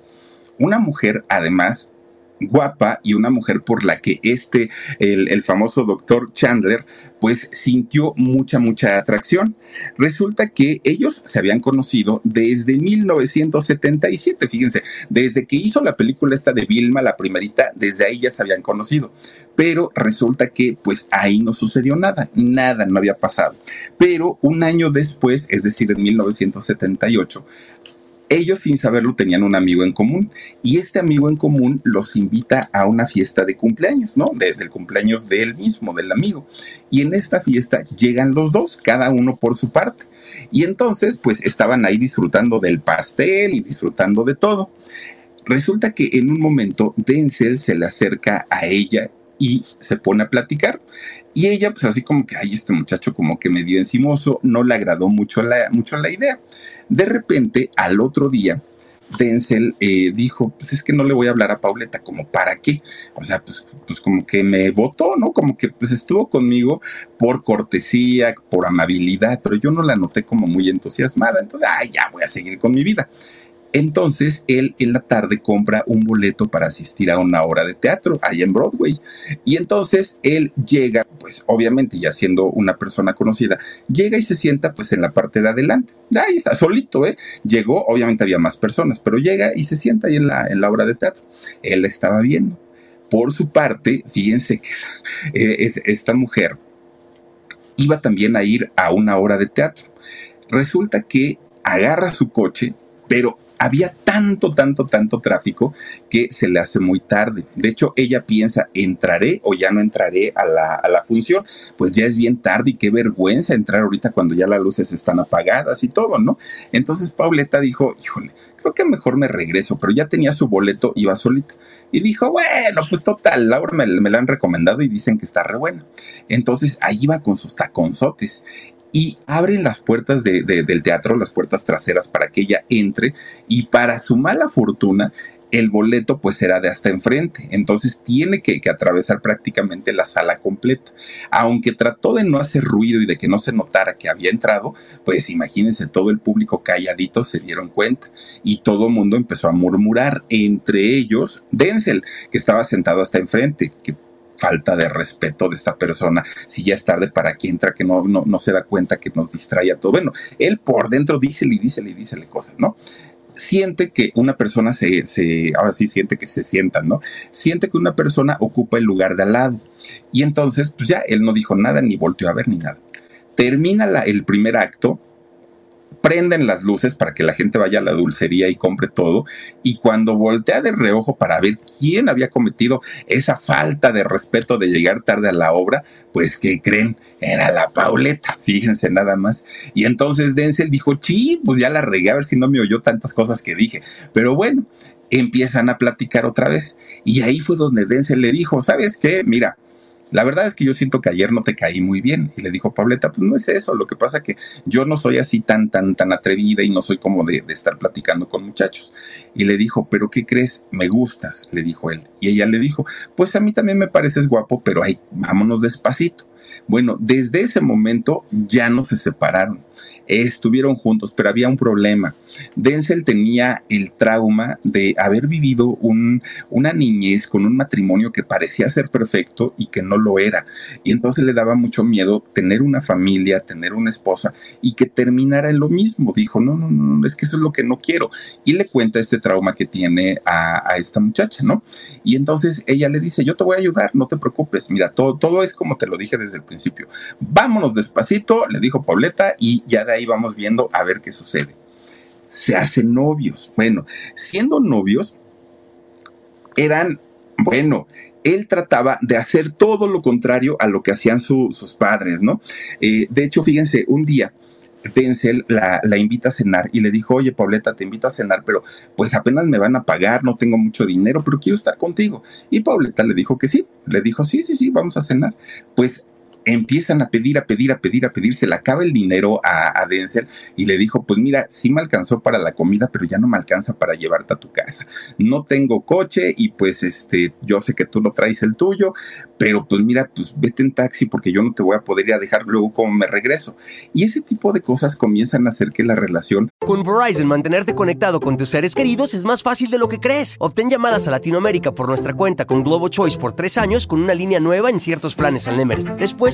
Una mujer, además, guapa y una mujer por la que este, el, famoso doctor Chandler, pues sintió mucha, mucha atracción. Resulta que ellos se habían conocido desde 1977, fíjense, desde que hizo la película esta de Vilma, la primerita, desde ahí ya se habían conocido. Pero resulta que pues ahí no sucedió nada, nada no había pasado. Pero un año después, es decir, en 1978, ellos sin saberlo tenían un amigo en común y este amigo en común los invita a una fiesta de cumpleaños, ¿no? del cumpleaños de él mismo, del amigo. Y en esta fiesta llegan los dos, cada uno por su parte. Y entonces, pues estaban ahí disfrutando del pastel y disfrutando de todo. Resulta que en un momento Denzel se le acerca a ella y se pone a platicar. Y ella, pues así como que, ay, este muchacho como que medio encimoso, no le agradó mucho la, mucho la idea. De repente, al otro día, Denzel eh, dijo, pues es que no le voy a hablar a Pauleta, como para qué. O sea, pues, pues como que me votó, ¿no? Como que pues estuvo conmigo por cortesía, por amabilidad, pero yo no la noté como muy entusiasmada. Entonces, ay, ya voy a seguir con mi vida. Entonces él en la tarde compra un boleto para asistir a una obra de teatro ahí en Broadway. Y entonces él llega, pues obviamente ya siendo una persona conocida, llega y se sienta pues en la parte de adelante. Ahí está, solito, ¿eh? Llegó, obviamente había más personas, pero llega y se sienta ahí en la, en la obra de teatro. Él la estaba viendo. Por su parte, fíjense que es, esta mujer iba también a ir a una obra de teatro. Resulta que agarra su coche, pero había tanto, tanto, tanto tráfico que se le hace muy tarde. De hecho, ella piensa, ¿entraré o ya no entraré a la, a la función? Pues ya es bien tarde y qué vergüenza entrar ahorita cuando ya las luces están apagadas y todo, ¿no? Entonces Pauleta dijo, híjole, creo que mejor me regreso, pero ya tenía su boleto, iba solita. Y dijo, bueno, pues total, Laura me, me la han recomendado y dicen que está re buena. Entonces ahí va con sus taconzotes y abren las puertas del teatro, las puertas traseras para que ella entre y para su mala fortuna el boleto pues será de hasta enfrente, entonces tiene que, que, atravesar prácticamente la sala completa. Aunque trató de no hacer ruido y de que no se notara que había entrado, pues imagínense todo el público calladito se dieron cuenta y todo el mundo empezó a murmurar, entre ellos Denzel, que estaba sentado hasta enfrente, falta de respeto de esta persona, si ya es tarde para que entra, que no, no, se da cuenta que nos distrae a todo. Bueno, él por dentro dice y dice y dice cosas, ¿no? Siente que una persona se, se, ahora sí siente que se sienta, ¿no? Siente que una persona ocupa el lugar de al lado. Y entonces, pues ya, él no dijo nada, ni volteó a ver, ni nada. Termina el primer acto, prenden las luces para que la gente vaya a la dulcería y compre todo. Y cuando voltea de reojo para ver quién había cometido esa falta de respeto de llegar tarde a la obra, pues que creen, era la Pauleta, fíjense nada más. Y entonces Denzel dijo, sí, pues ya la regué a ver si no me oyó tantas cosas que dije. Pero bueno, empiezan a platicar otra vez. Y ahí fue donde Denzel le dijo, ¿sabes qué? Mira, la verdad es que yo siento que ayer no te caí muy bien. Y le dijo Pableta, pues no es eso, lo que pasa que yo no soy así tan, tan, tan atrevida y no soy como de, de estar platicando con muchachos. Y le dijo, pero ¿qué crees? Me gustas, le dijo él. Y ella le dijo, pues a mí también me pareces guapo, pero ay, vámonos despacito. Bueno, desde ese momento ya no se separaron estuvieron juntos, pero había un problema. Denzel tenía el trauma de haber vivido un, una niñez con un matrimonio que parecía ser perfecto y que no lo era. Y entonces le daba mucho miedo tener una familia, tener una esposa y que terminara en lo mismo. Dijo, no, no, no, es que eso es lo que no quiero. Y le cuenta este trauma que tiene a, esta muchacha, ¿no? Y entonces ella le dice, yo te voy a ayudar, no te preocupes. Mira, todo, todo es como te lo dije desde el principio. Vámonos despacito, le dijo Pauleta, y ya de ahí vamos viendo a ver qué sucede. Se hacen novios. Bueno, siendo novios, eran, bueno, él trataba de hacer todo lo contrario a lo que hacían sus padres, ¿no? Eh, de hecho, fíjense, un día Denzel la, la, invita a cenar y le dijo, oye, Pauleta, te invito a cenar, pero pues apenas me van a pagar, no tengo mucho dinero, pero quiero estar contigo. Y Pauleta le dijo que sí, le dijo, sí, sí, sí, vamos a cenar. Pues empiezan a pedir, a pedir, a pedir, a pedir, se le acaba el dinero a, a, Denzel y le dijo, pues mira, sí me alcanzó para la comida, pero ya no me alcanza para llevarte a tu casa. No tengo coche y pues este, yo sé que tú no traes el tuyo, pero pues mira, pues vete en taxi porque yo no te voy a poder ir a dejar luego como me regreso. Y ese tipo de cosas comienzan a hacer que la relación... Con Verizon, mantenerte conectado con tus seres queridos es más fácil de lo que crees. Obtén llamadas a Latinoamérica por nuestra cuenta con Globo Choice por tres años con una línea nueva en ciertos planes al Nemery. Después,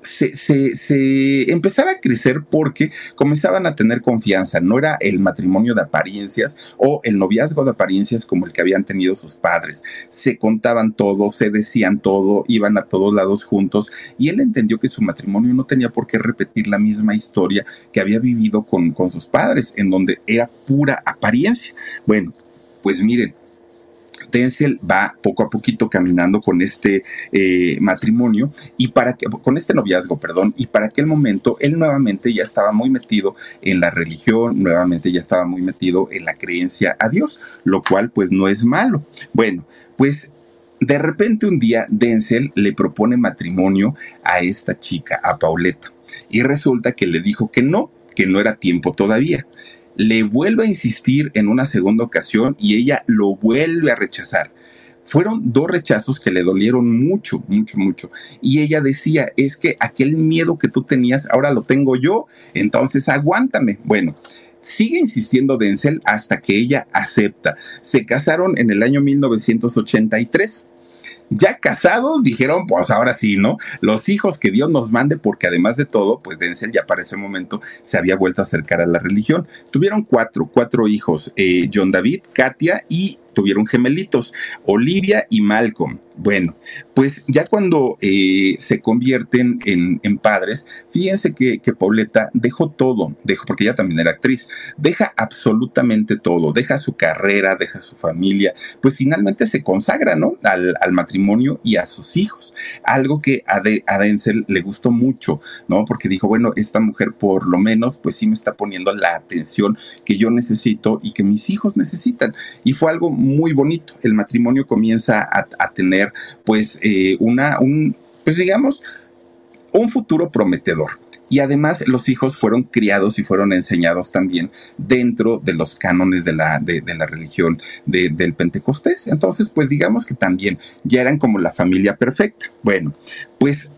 se, se, se, empezara a crecer porque comenzaban a tener confianza. No era el matrimonio de apariencias o el noviazgo de apariencias como el que habían tenido sus padres. Se contaban todo, se decían todo, iban a todos lados juntos y él entendió que su matrimonio no tenía por qué repetir la misma historia que había vivido con, con sus padres, en donde era pura apariencia. Bueno, pues miren, Denzel va poco a poquito caminando con este eh, matrimonio y para que, con este noviazgo, perdón, y para aquel momento él nuevamente ya estaba muy metido en la religión, nuevamente ya estaba muy metido en la creencia a Dios, lo cual pues no es malo. Bueno, pues de repente un día Denzel le propone matrimonio a esta chica, a Pauleta, y resulta que le dijo que no, que no era tiempo todavía le vuelve a insistir en una segunda ocasión y ella lo vuelve a rechazar. Fueron dos rechazos que le dolieron mucho, mucho, mucho. Y ella decía, es que aquel miedo que tú tenías, ahora lo tengo yo, entonces aguántame. Bueno, sigue insistiendo Denzel hasta que ella acepta. Se casaron en el año 1983 ya casados, dijeron, pues ahora sí, ¿no? Los hijos que Dios nos mande, porque además de todo, pues Denzel ya para ese momento se había vuelto a acercar a la religión. Tuvieron cuatro, cuatro hijos, eh, John David, Katia y tuvieron gemelitos, Olivia y Malcolm. Bueno, pues ya cuando eh, se convierten en, padres, fíjense que, que, Pauleta dejó todo, dejó, porque ella también era actriz, deja absolutamente todo, deja su carrera, deja su familia, pues finalmente se consagra, ¿no? Al, matrimonio y a sus hijos. Algo que a, a Denzel le gustó mucho, ¿no? Porque dijo, bueno, esta mujer por lo menos, pues sí me está poniendo la atención que yo necesito y que mis hijos necesitan. Y fue algo muy bonito. El matrimonio comienza a, a tener pues eh, una, un, pues digamos, un futuro prometedor. y además los hijos fueron criados y fueron enseñados también dentro de los cánones de la, de, la religión del Pentecostés. Entonces, pues digamos que también ya eran como la familia perfecta. Bueno, pues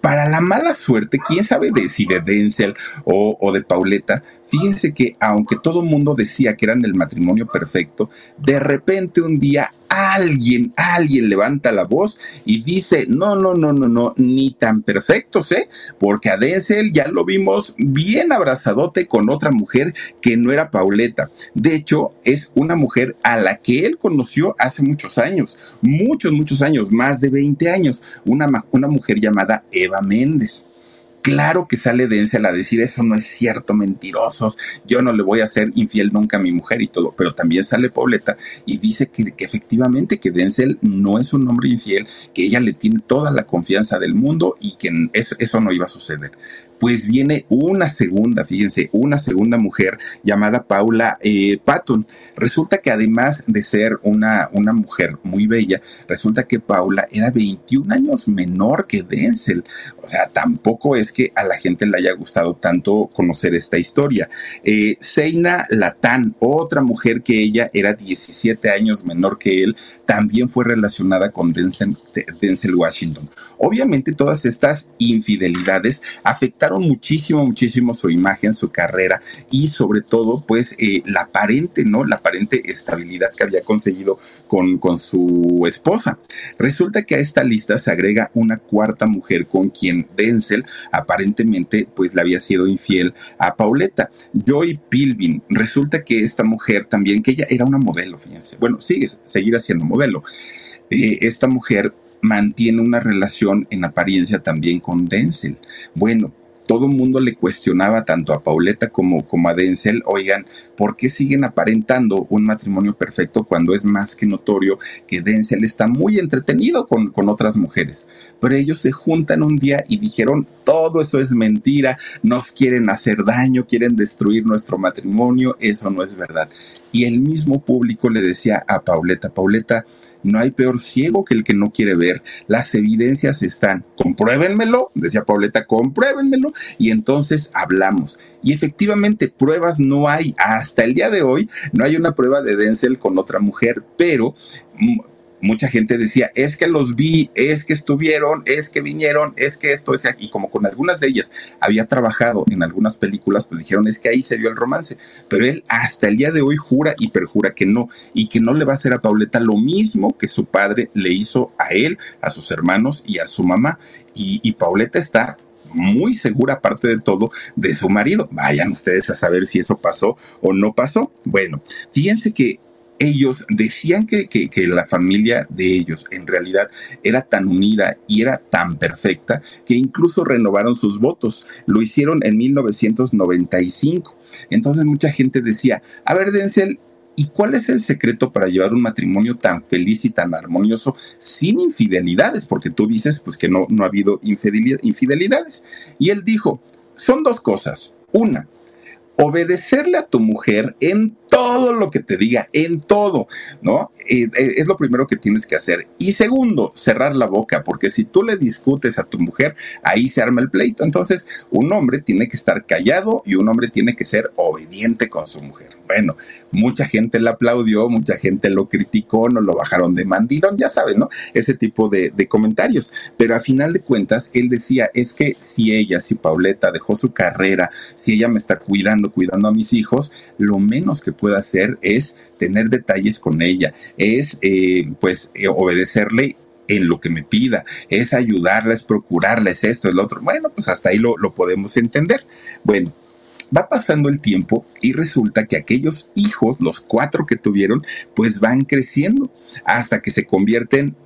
para la mala suerte, quién sabe de si de Denzel o, o de Pauleta, Fíjense que aunque todo el mundo decía que eran el matrimonio perfecto, de repente un día alguien, alguien levanta la voz y dice, no, no, no, no, no, ni tan perfectos, ¿eh? Porque a Denzel ya lo vimos bien abrazadote con otra mujer que no era Pauleta. De hecho, es una mujer a la que él conoció hace muchos años, muchos, muchos años, más de 20 años, una, una mujer llamada Eva Méndez. Claro que sale Denzel a decir eso no es cierto, mentirosos, yo no le voy a ser infiel nunca a mi mujer y todo, pero también sale Pauleta y dice que, efectivamente que Denzel no es un hombre infiel, que ella le tiene toda la confianza del mundo y que eso, eso no iba a suceder pues viene una segunda, fíjense, una segunda mujer llamada Paula eh, Patton. Resulta que además de ser una, una mujer muy bella, resulta que Paula era 21 años menor que Denzel. O sea, tampoco es que a la gente le haya gustado tanto conocer esta historia. Eh, Seina Latán, otra mujer que ella era 17 años menor que él, también fue relacionada con Denzel, Denzel Washington. Obviamente todas estas infidelidades afectaron muchísimo, muchísimo su imagen, su carrera y sobre todo pues eh, la aparente, ¿no? La aparente estabilidad que había conseguido con, con su esposa. Resulta que a esta lista se agrega una cuarta mujer con quien Denzel aparentemente pues le había sido infiel a Pauleta, Joy Pilvin. Resulta que esta mujer también, que ella era una modelo, fíjense, bueno, sigue, seguir siendo modelo. Eh, esta mujer mantiene una relación en apariencia también con Denzel. Bueno, todo el mundo le cuestionaba tanto a Pauleta como, como a Denzel, oigan, ¿por qué siguen aparentando un matrimonio perfecto cuando es más que notorio que Denzel está muy entretenido con, con otras mujeres? Pero ellos se juntan un día y dijeron, todo eso es mentira, nos quieren hacer daño, quieren destruir nuestro matrimonio, eso no es verdad. Y el mismo público le decía a Pauleta, Pauleta, no hay peor ciego que el que no quiere ver. Las evidencias están. Compruébenmelo, decía Pauleta, compruébenmelo y entonces hablamos. Y efectivamente, pruebas no hay. Hasta el día de hoy no hay una prueba de Denzel con otra mujer, pero mm, mucha gente decía, es que los vi, es que estuvieron, es que vinieron, es que esto, es aquí, como con algunas de ellas había trabajado en algunas películas, pues dijeron, es que ahí se dio el romance, pero él hasta el día de hoy jura y perjura que no, y que no le va a hacer a Pauleta lo mismo que su padre le hizo a él, a sus hermanos y a su mamá, y, y Pauleta está muy segura, aparte de todo, de su marido. Vayan ustedes a saber si eso pasó o no pasó. Bueno, fíjense que ellos decían que, la familia de ellos en realidad era tan unida y era tan perfecta que incluso renovaron sus votos. Lo hicieron en 1995. Entonces mucha gente decía, a ver, Denzel, ¿Y cuál es el secreto para llevar un matrimonio tan feliz y tan armonioso sin infidelidades? Porque tú dices pues que no, no ha habido infidelidades. Y él dijo, son dos cosas. Una, obedecerle a tu mujer en todo lo que te diga, en todo, ¿no? Eh, eh, es lo primero que tienes que hacer. Y segundo, cerrar la boca, porque si tú le discutes a tu mujer, ahí se arma el pleito. Entonces, un hombre tiene que estar callado y un hombre tiene que ser obediente con su mujer. Bueno, mucha gente le aplaudió, mucha gente lo criticó, no lo bajaron de mandilón, ya saben, ¿no? Ese tipo de, comentarios. Pero a final de cuentas, él decía, es que si ella, si Pauleta dejó su carrera, si ella me está cuidando, cuidando a mis hijos, lo menos que puede hacer es tener detalles con ella, es eh, pues eh, obedecerle en lo que me pida, es ayudarla, es procurarla, es esto, es lo otro. Bueno, pues hasta ahí lo, lo podemos entender. Bueno, Va pasando el tiempo y resulta que aquellos hijos, los cuatro que tuvieron, pues van creciendo hasta que se convierten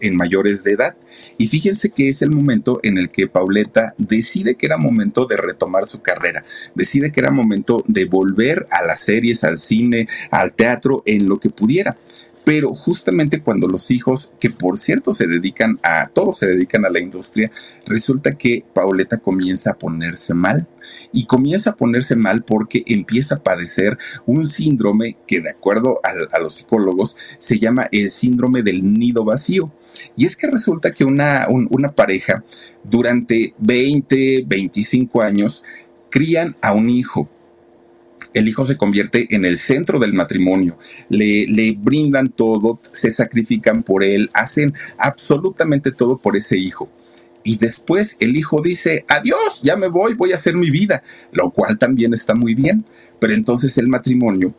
en mayores de edad. Y fíjense que es el momento en el que Pauleta decide que era momento de retomar su carrera, decide que era momento de volver a las series, al cine, al teatro, en lo que pudiera pero justamente cuando los hijos, que por cierto se dedican a, todos se dedican a la industria, resulta que Pauleta comienza a ponerse mal y comienza a ponerse mal porque empieza a padecer un síndrome que de acuerdo a, los psicólogos se llama el síndrome del nido vacío. Y es que resulta que una, una pareja durante 20, 25 años crían a un hijo, el hijo se convierte en el centro del matrimonio, le, le, brindan todo, se sacrifican por él, hacen absolutamente todo por ese hijo. Y después el hijo dice, adiós, ya me voy, voy a hacer mi vida, lo cual también está muy bien. Pero entonces el matrimonio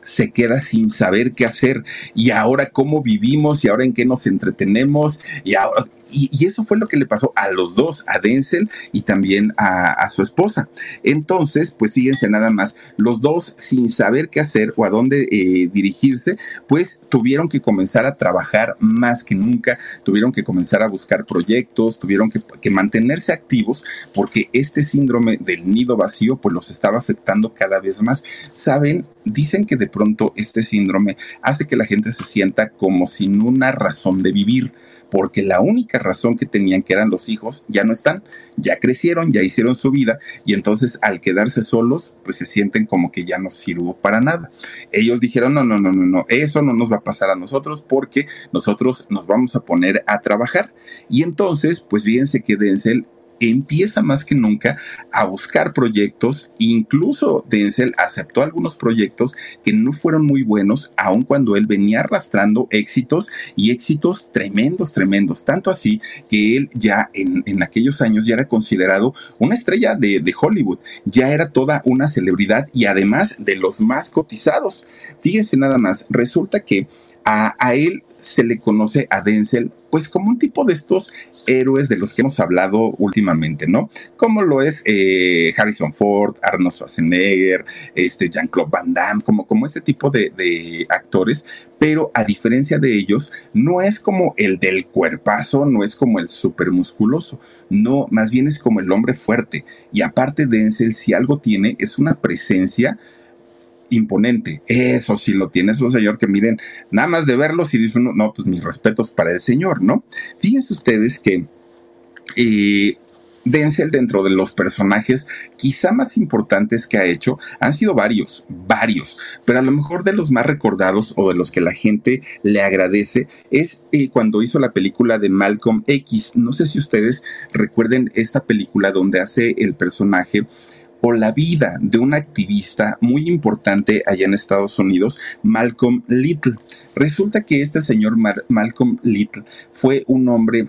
se queda sin saber qué hacer y ahora cómo vivimos y ahora en qué nos entretenemos y ahora y, eso fue lo que le pasó a los dos, a Denzel y también a, su esposa. Entonces, pues fíjense nada más, los dos sin saber qué hacer o a dónde eh, dirigirse, pues tuvieron que comenzar a trabajar más que nunca, tuvieron que comenzar a buscar proyectos, tuvieron que, que mantenerse activos porque este síndrome del nido vacío pues los estaba afectando cada vez más. Saben, dicen que de pronto este síndrome hace que la gente se sienta como sin una razón de vivir porque la única razón que tenían, que eran los hijos, ya no están, ya crecieron, ya hicieron su vida y entonces al quedarse solos, pues se sienten como que ya no sirvo para nada. Ellos dijeron, no, no, no, no, no, eso no nos va a pasar a nosotros porque nosotros nos vamos a poner a trabajar. Y entonces, pues fíjense que Denzel empieza más que nunca a buscar proyectos, incluso Denzel aceptó algunos proyectos que no fueron muy buenos, aun cuando él venía arrastrando éxitos y éxitos tremendos, tremendos, tanto así que él ya en, aquellos años ya era considerado una estrella de, Hollywood, ya era toda una celebridad y además de los más cotizados. Fíjense nada más, resulta que a, él se le conoce a Denzel pues como un tipo de estos héroes de los que hemos hablado últimamente, ¿no? Como lo es eh, Harrison Ford, Arnold Schwarzenegger, este Jean-Claude Van Damme, como, como este tipo de, de, actores, pero a diferencia de ellos, no es como el del cuerpazo, no es como el súper musculoso, no, más bien es como el hombre fuerte. Y aparte Denzel, si algo tiene, es una presencia imponente. Eso sí lo tiene, es un señor que miren, nada más de verlo, si dice uno, no, pues mis respetos para el señor, ¿no? Fíjense ustedes que eh, Denzel dentro de los personajes quizá más importantes que ha hecho han sido varios, varios, pero a lo mejor de los más recordados o de los que la gente le agradece es eh, cuando hizo la película de Malcolm X. No sé si ustedes recuerden esta película donde hace el personaje la vida de un activista muy importante allá en Estados Unidos, Malcolm Little. Resulta que este señor Malcolm Little fue un hombre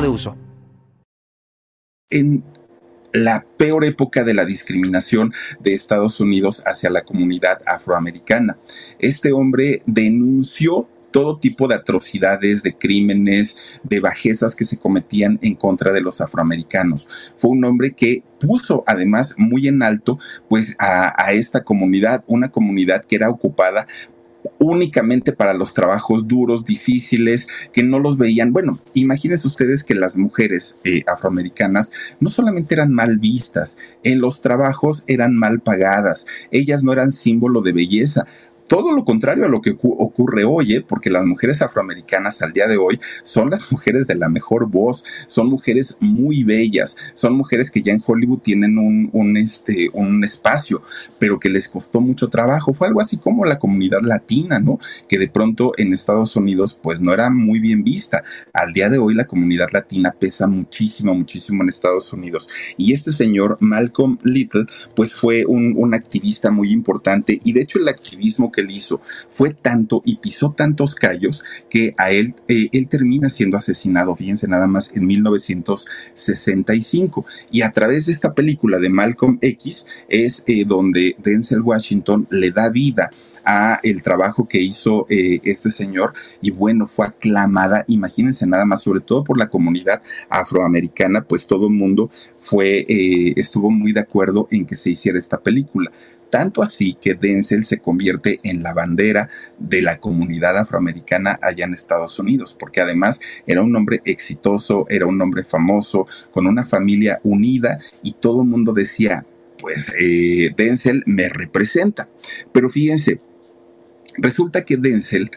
de uso. En la peor época de la discriminación de Estados Unidos hacia la comunidad afroamericana. Este hombre denunció todo tipo de atrocidades, de crímenes, de bajezas que se cometían en contra de los afroamericanos. Fue un hombre que puso además muy en alto pues a, a esta comunidad, una comunidad que era ocupada únicamente para los trabajos duros, difíciles, que no los veían. Bueno, imagínense ustedes que las mujeres eh, afroamericanas no solamente eran mal vistas, en los trabajos eran mal pagadas, ellas no eran símbolo de belleza, todo lo contrario a lo que ocurre hoy, ¿eh? porque las mujeres afroamericanas al día de hoy son las mujeres de la mejor voz, son mujeres muy bellas, son mujeres que ya en Hollywood tienen un, un, este, un espacio, pero que les costó mucho trabajo. Fue algo así como la comunidad latina, ¿no? Que de pronto en Estados Unidos pues no era muy bien vista. Al día de hoy la comunidad latina pesa muchísimo, muchísimo en Estados Unidos. Y este señor Malcolm Little pues fue un, un activista muy importante y de hecho el activismo que él hizo fue tanto y pisó tantos callos que a él, eh, él termina siendo asesinado, fíjense nada más, en 1965. Y a través de esta película de Malcolm X es eh, donde Denzel Washington le da vida a el trabajo que hizo eh, este señor y bueno, fue aclamada, imagínense nada más, sobre todo por la comunidad afroamericana, pues todo el mundo fue, eh, estuvo muy de acuerdo en que se hiciera esta película. Tanto así que Denzel se convierte en la bandera de la comunidad afroamericana allá en Estados Unidos, porque además era un hombre exitoso, era un hombre famoso, con una familia unida y todo el mundo decía, pues eh, Denzel me representa. Pero fíjense, resulta que Denzel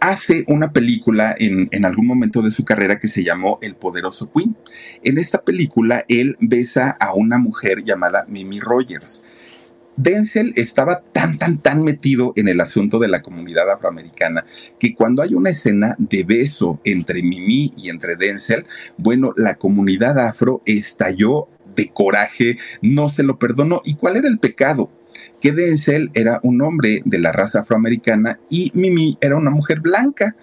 hace una película en, en, algún momento de su carrera que se llamó El Poderoso Queen. En esta película él besa a una mujer llamada Mimi Rogers. Denzel estaba tan, tan, tan metido en el asunto de la comunidad afroamericana que cuando hay una escena de beso entre Mimi y entre Denzel, bueno, la comunidad afro estalló de coraje, no se lo perdonó. ¿Y cuál era el pecado? Que Denzel era un hombre de la raza afroamericana y Mimi era una mujer blanca.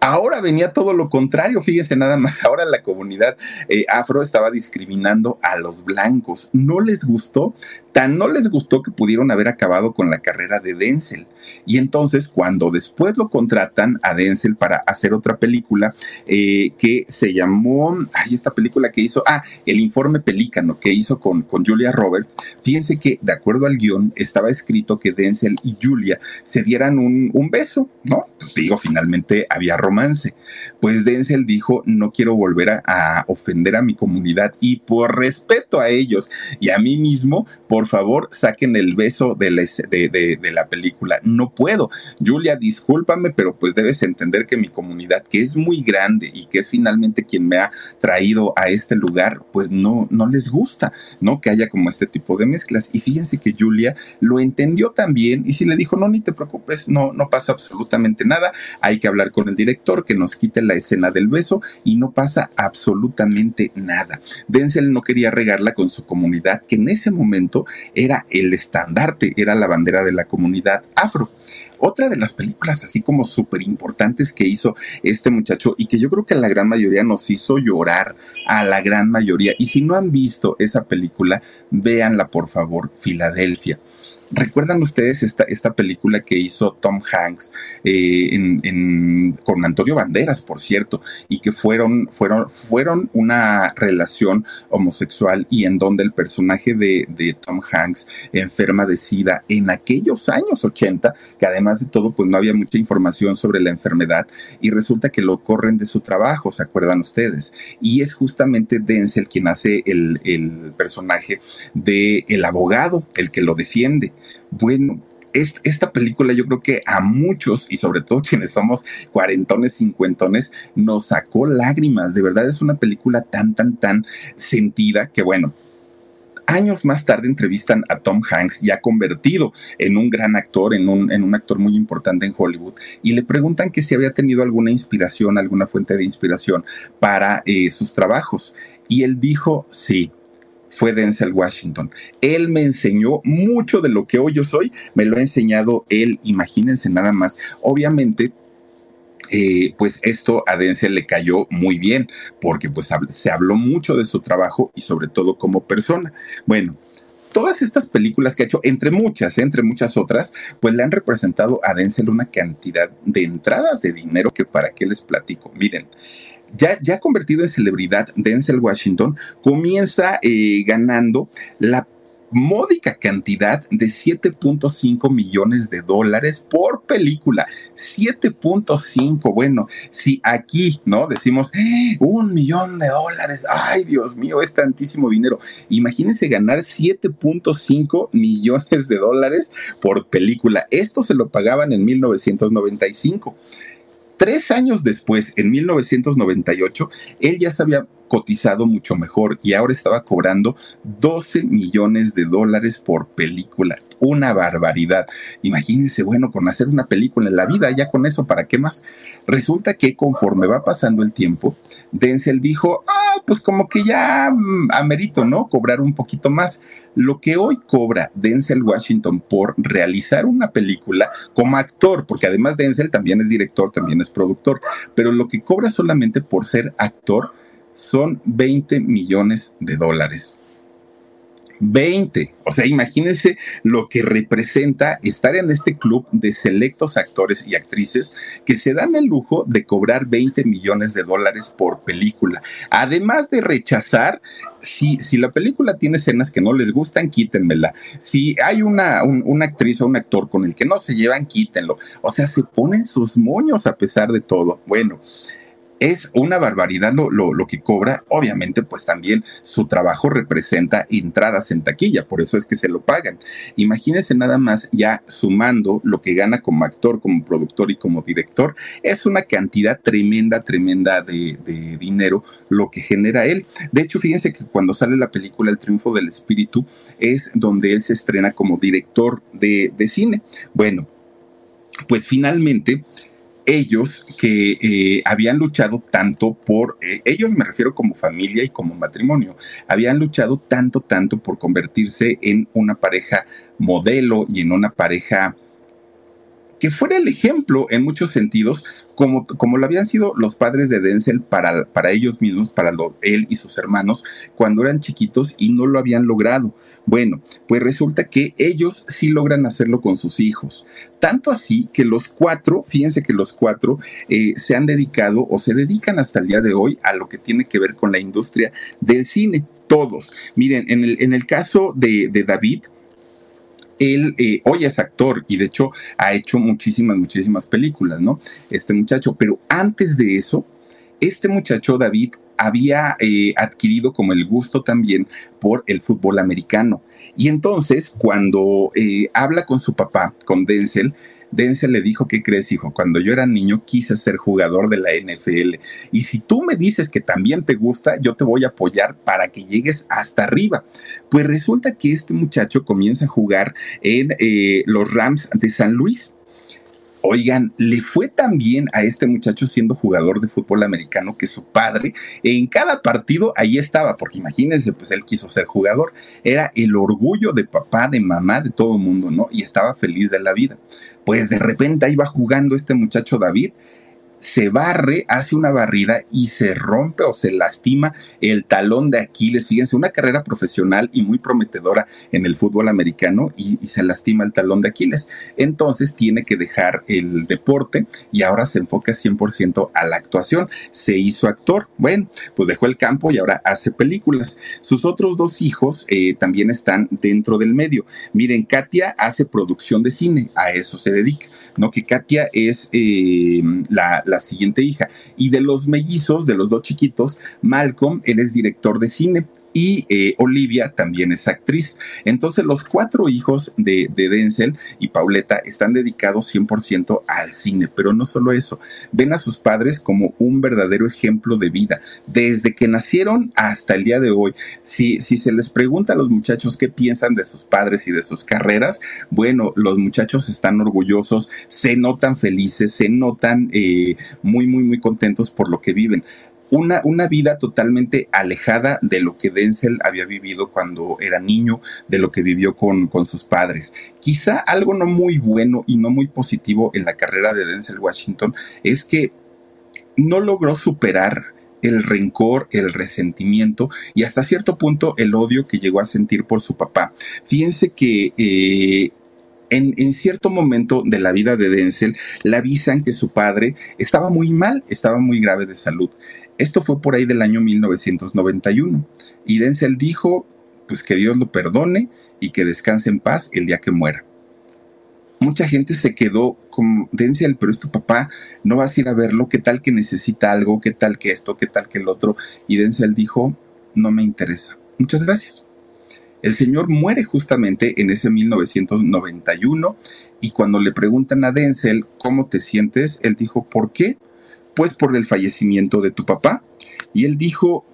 Ahora venía todo lo contrario, fíjese nada más, ahora la comunidad eh, afro estaba discriminando a los blancos. No les gustó, tan no les gustó que pudieron haber acabado con la carrera de Denzel. Y entonces cuando después lo contratan a Denzel para hacer otra película eh, que se llamó, ay, esta película que hizo, ah, El informe pelícano que hizo con, con Julia Roberts, fíjense que de acuerdo al guion estaba escrito que Denzel y Julia se dieran un, un beso, ¿no? Pues digo, finalmente había romance. Pues Denzel dijo, no quiero volver a, ofender a mi comunidad y por respeto a ellos y a mí mismo, por favor, saquen el beso de la, de, la película. No puedo. Julia, discúlpame, pero pues debes entender que mi comunidad, que es muy grande y que es finalmente quien me ha traído a este lugar, pues no, no les gusta, ¿no? Que haya como este tipo de mezclas. Y fíjense que Julia lo entendió también y si le dijo, no, ni te preocupes, no, no pasa absolutamente nada. Hay que hablar con el director que nos quite la escena del beso y no pasa absolutamente nada. Denzel no quería regarla con su comunidad, que en ese momento era el estandarte, era la bandera de la comunidad afro. Otra de las películas así como súper importantes que hizo este muchacho y que yo creo que la gran mayoría nos hizo llorar, a la gran mayoría. Y si no han visto esa película, véanla por favor, Filadelfia. ¿Recuerdan ustedes esta, esta película que hizo Tom Hanks eh, con Antonio Banderas, por cierto, y que fueron, fueron, fueron una relación homosexual y en donde el personaje de, de, Tom Hanks enferma de SIDA en aquellos años 80, que además de todo, pues no había mucha información sobre la enfermedad y resulta que lo corren de su trabajo, ¿se acuerdan ustedes? Y es justamente Denzel quien hace el, el personaje de el abogado, el que lo defiende. Bueno, esta película yo creo que a muchos y sobre todo quienes somos cuarentones, cincuentones, nos sacó lágrimas. De verdad es una película tan, tan, tan sentida que bueno. Años más tarde entrevistan a Tom Hanks, ya convertido en un gran actor, en un, en un actor muy importante en Hollywood, y le preguntan que si había tenido alguna inspiración, alguna fuente de inspiración para eh, sus trabajos. Y él dijo, sí, fue Denzel Washington. Él me enseñó mucho de lo que hoy yo soy, me lo ha enseñado él, imagínense nada más. Obviamente, eh, pues esto a Denzel le cayó muy bien, porque pues se habló mucho de su trabajo y sobre todo como persona. Bueno, todas estas películas que ha hecho, entre muchas, entre muchas otras, pues le han representado a Denzel una cantidad de entradas de dinero que para qué les platico. Miren, ya, ya convertido en celebridad, Denzel Washington comienza eh, ganando la módica cantidad de 7.5 millones de dólares por película. 7.5. Bueno, si aquí, ¿no? Decimos ¡Eh! un millón de dólares. Ay, Dios mío, es tantísimo dinero. Imagínense ganar 7.5 millones de dólares por película. Esto se lo pagaban en 1995. Tres años después, en 1998, él ya se había cotizado mucho mejor y ahora estaba cobrando 12 millones de dólares por película una barbaridad. Imagínense, bueno, con hacer una película en la vida, ya con eso, ¿para qué más? Resulta que conforme va pasando el tiempo, Denzel dijo, ah, pues como que ya mm, amerito, ¿no? Cobrar un poquito más. Lo que hoy cobra Denzel Washington por realizar una película como actor, porque además Denzel también es director, también es productor, pero lo que cobra solamente por ser actor son 20 millones de dólares 20. O sea, imagínense lo que representa estar en este club de selectos actores y actrices que se dan el lujo de cobrar 20 millones de dólares por película. Además de rechazar, si, si la película tiene escenas que no les gustan, quítenmela. Si hay una, una actriz o un actor con el que no se llevan, quítenlo. O sea, se ponen sus moños a pesar de todo. Bueno es una barbaridad lo, lo, que cobra. Obviamente, pues también su trabajo representa entradas en taquilla, por eso es que se lo pagan. Imagínense nada más ya sumando lo que gana como actor, como productor y como director, es una cantidad tremenda, tremenda de, dinero lo que genera él. De hecho, fíjense que cuando sale la película El Triunfo del Espíritu es donde él se estrena como director de, de cine. Bueno, pues finalmente ellos que eh, habían luchado tanto por, eh, ellos me refiero como familia y como matrimonio, habían luchado tanto, tanto por convertirse en una pareja modelo y en una pareja que fuera el ejemplo en muchos sentidos, como, como lo habían sido los padres de Denzel para, para ellos mismos, para él y sus hermanos, cuando eran chiquitos y no lo habían logrado. Bueno, pues resulta que ellos sí logran hacerlo con sus hijos. Tanto así que los cuatro, fíjense que los cuatro eh, se han dedicado o se dedican hasta el día de hoy a lo que tiene que ver con la industria del cine. Todos. Miren, en el, en el caso de David, él eh, hoy es actor y de hecho ha hecho muchísimas, muchísimas películas, ¿no? Este muchacho, pero antes de eso, este muchacho David había eh, adquirido como el gusto también por el fútbol americano. Y entonces, cuando eh, habla con su papá, con Denzel, Denzel le dijo, ¿qué crees, hijo? Cuando yo era niño quise ser jugador de la NFL. Y si tú me dices que también te gusta, yo te voy a apoyar para que llegues hasta arriba. Pues resulta que este muchacho comienza a jugar en eh, los Rams de San Luis. Oigan, le fue tan bien a este muchacho siendo jugador de fútbol americano que su padre en cada partido ahí estaba, porque imagínense, pues él quiso ser jugador. Era el orgullo de papá, de mamá, de todo el mundo, ¿no? Y estaba feliz de la vida. Pues de repente ahí va jugando este muchacho David se barre, hace una barrida y se rompe o se lastima el talón de Aquiles. Fíjense, una carrera profesional y muy prometedora en el fútbol americano y, se lastima el talón de Aquiles. Entonces tiene que dejar el deporte y ahora se enfoca 100% a la actuación. Se hizo actor. Bueno, pues dejó el campo y ahora hace películas. Sus otros dos hijos eh, también están dentro del medio. Miren, Katia hace producción de cine, a eso se dedica. ¿No? Que Katia es eh, la, la, siguiente hija. Y de los mellizos, de los dos chiquitos, Malcolm, él es director de cine y eh, Olivia también es actriz. Entonces los cuatro hijos de, de Denzel y Pauleta están dedicados 100% al cine, pero no solo eso, ven a sus padres como un verdadero ejemplo de vida, desde que nacieron hasta el día de hoy. Si, si se les pregunta a los muchachos qué piensan de sus padres y de sus carreras, bueno, los muchachos están orgullosos, se notan felices, se notan eh, muy, muy, muy contentos por lo que viven una, una, vida totalmente alejada de lo que Denzel había vivido cuando era niño, de lo que vivió con, con, sus padres. Quizá algo no muy bueno y no muy positivo en la carrera de Denzel Washington es que no logró superar el rencor, el resentimiento y hasta cierto punto el odio que llegó a sentir por su papá. Fíjense que eh, en, en, cierto momento de la vida de Denzel le avisan que su padre estaba muy mal, estaba muy grave de salud. Esto fue por ahí del año 1991. Y Denzel dijo, pues que Dios lo perdone y que descanse en paz el día que muera. Mucha gente se quedó con Denzel, pero es tu papá, no vas a ir a verlo, qué tal que necesita algo, qué tal que esto, qué tal que el otro. Y Denzel dijo, no me interesa. Muchas gracias. El señor muere justamente en ese 1991 y cuando le preguntan a Denzel cómo te sientes, él dijo, ¿por qué? Pues por el fallecimiento de tu papá. Y él dijo,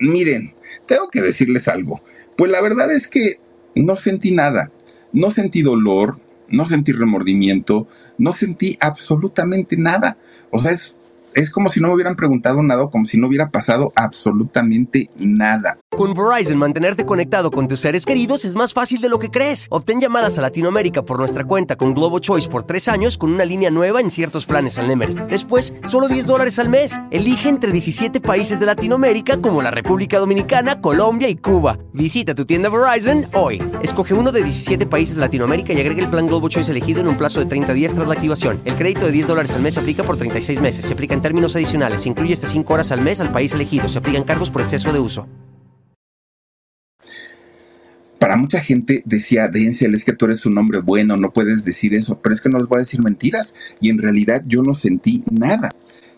miren, tengo que decirles algo. Pues la verdad es que no sentí nada, no sentí dolor, no sentí remordimiento, no sentí absolutamente nada. O sea, es es como si no me hubieran preguntado nada, como si no hubiera pasado absolutamente nada. Con Verizon, mantenerte conectado con tus seres queridos es más fácil de lo que crees. Obtén llamadas a Latinoamérica por nuestra cuenta con Globo Choice por tres años con una línea nueva en ciertos planes al Nemery. Después, solo 10 dólares al mes. Elige entre 17 países de Latinoamérica como la República Dominicana, Colombia y Cuba. Visita tu tienda Verizon hoy. Escoge uno de 17 países de Latinoamérica y agrega el plan Globo Choice elegido en un plazo de 30 días tras la activación. El crédito de 10 dólares al mes se aplica por 36 meses. Se aplica en términos adicionales. Se incluye hasta 5 horas al mes al país elegido. Se aplican cargos por exceso de uso para mucha gente decía, Denzel, es que tú eres un hombre bueno, no puedes decir eso, pero es que no les voy a decir mentiras. Y en realidad yo no sentí nada.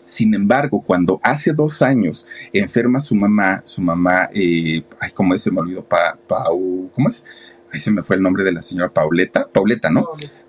Sin embargo, cuando hace dos años enferma su mamá, su mamá, eh, ay, ¿cómo es? Se me olvidó, pa, Pau, ¿cómo es? Ahí se me fue el nombre de la señora Pauleta, Pauleta, ¿no?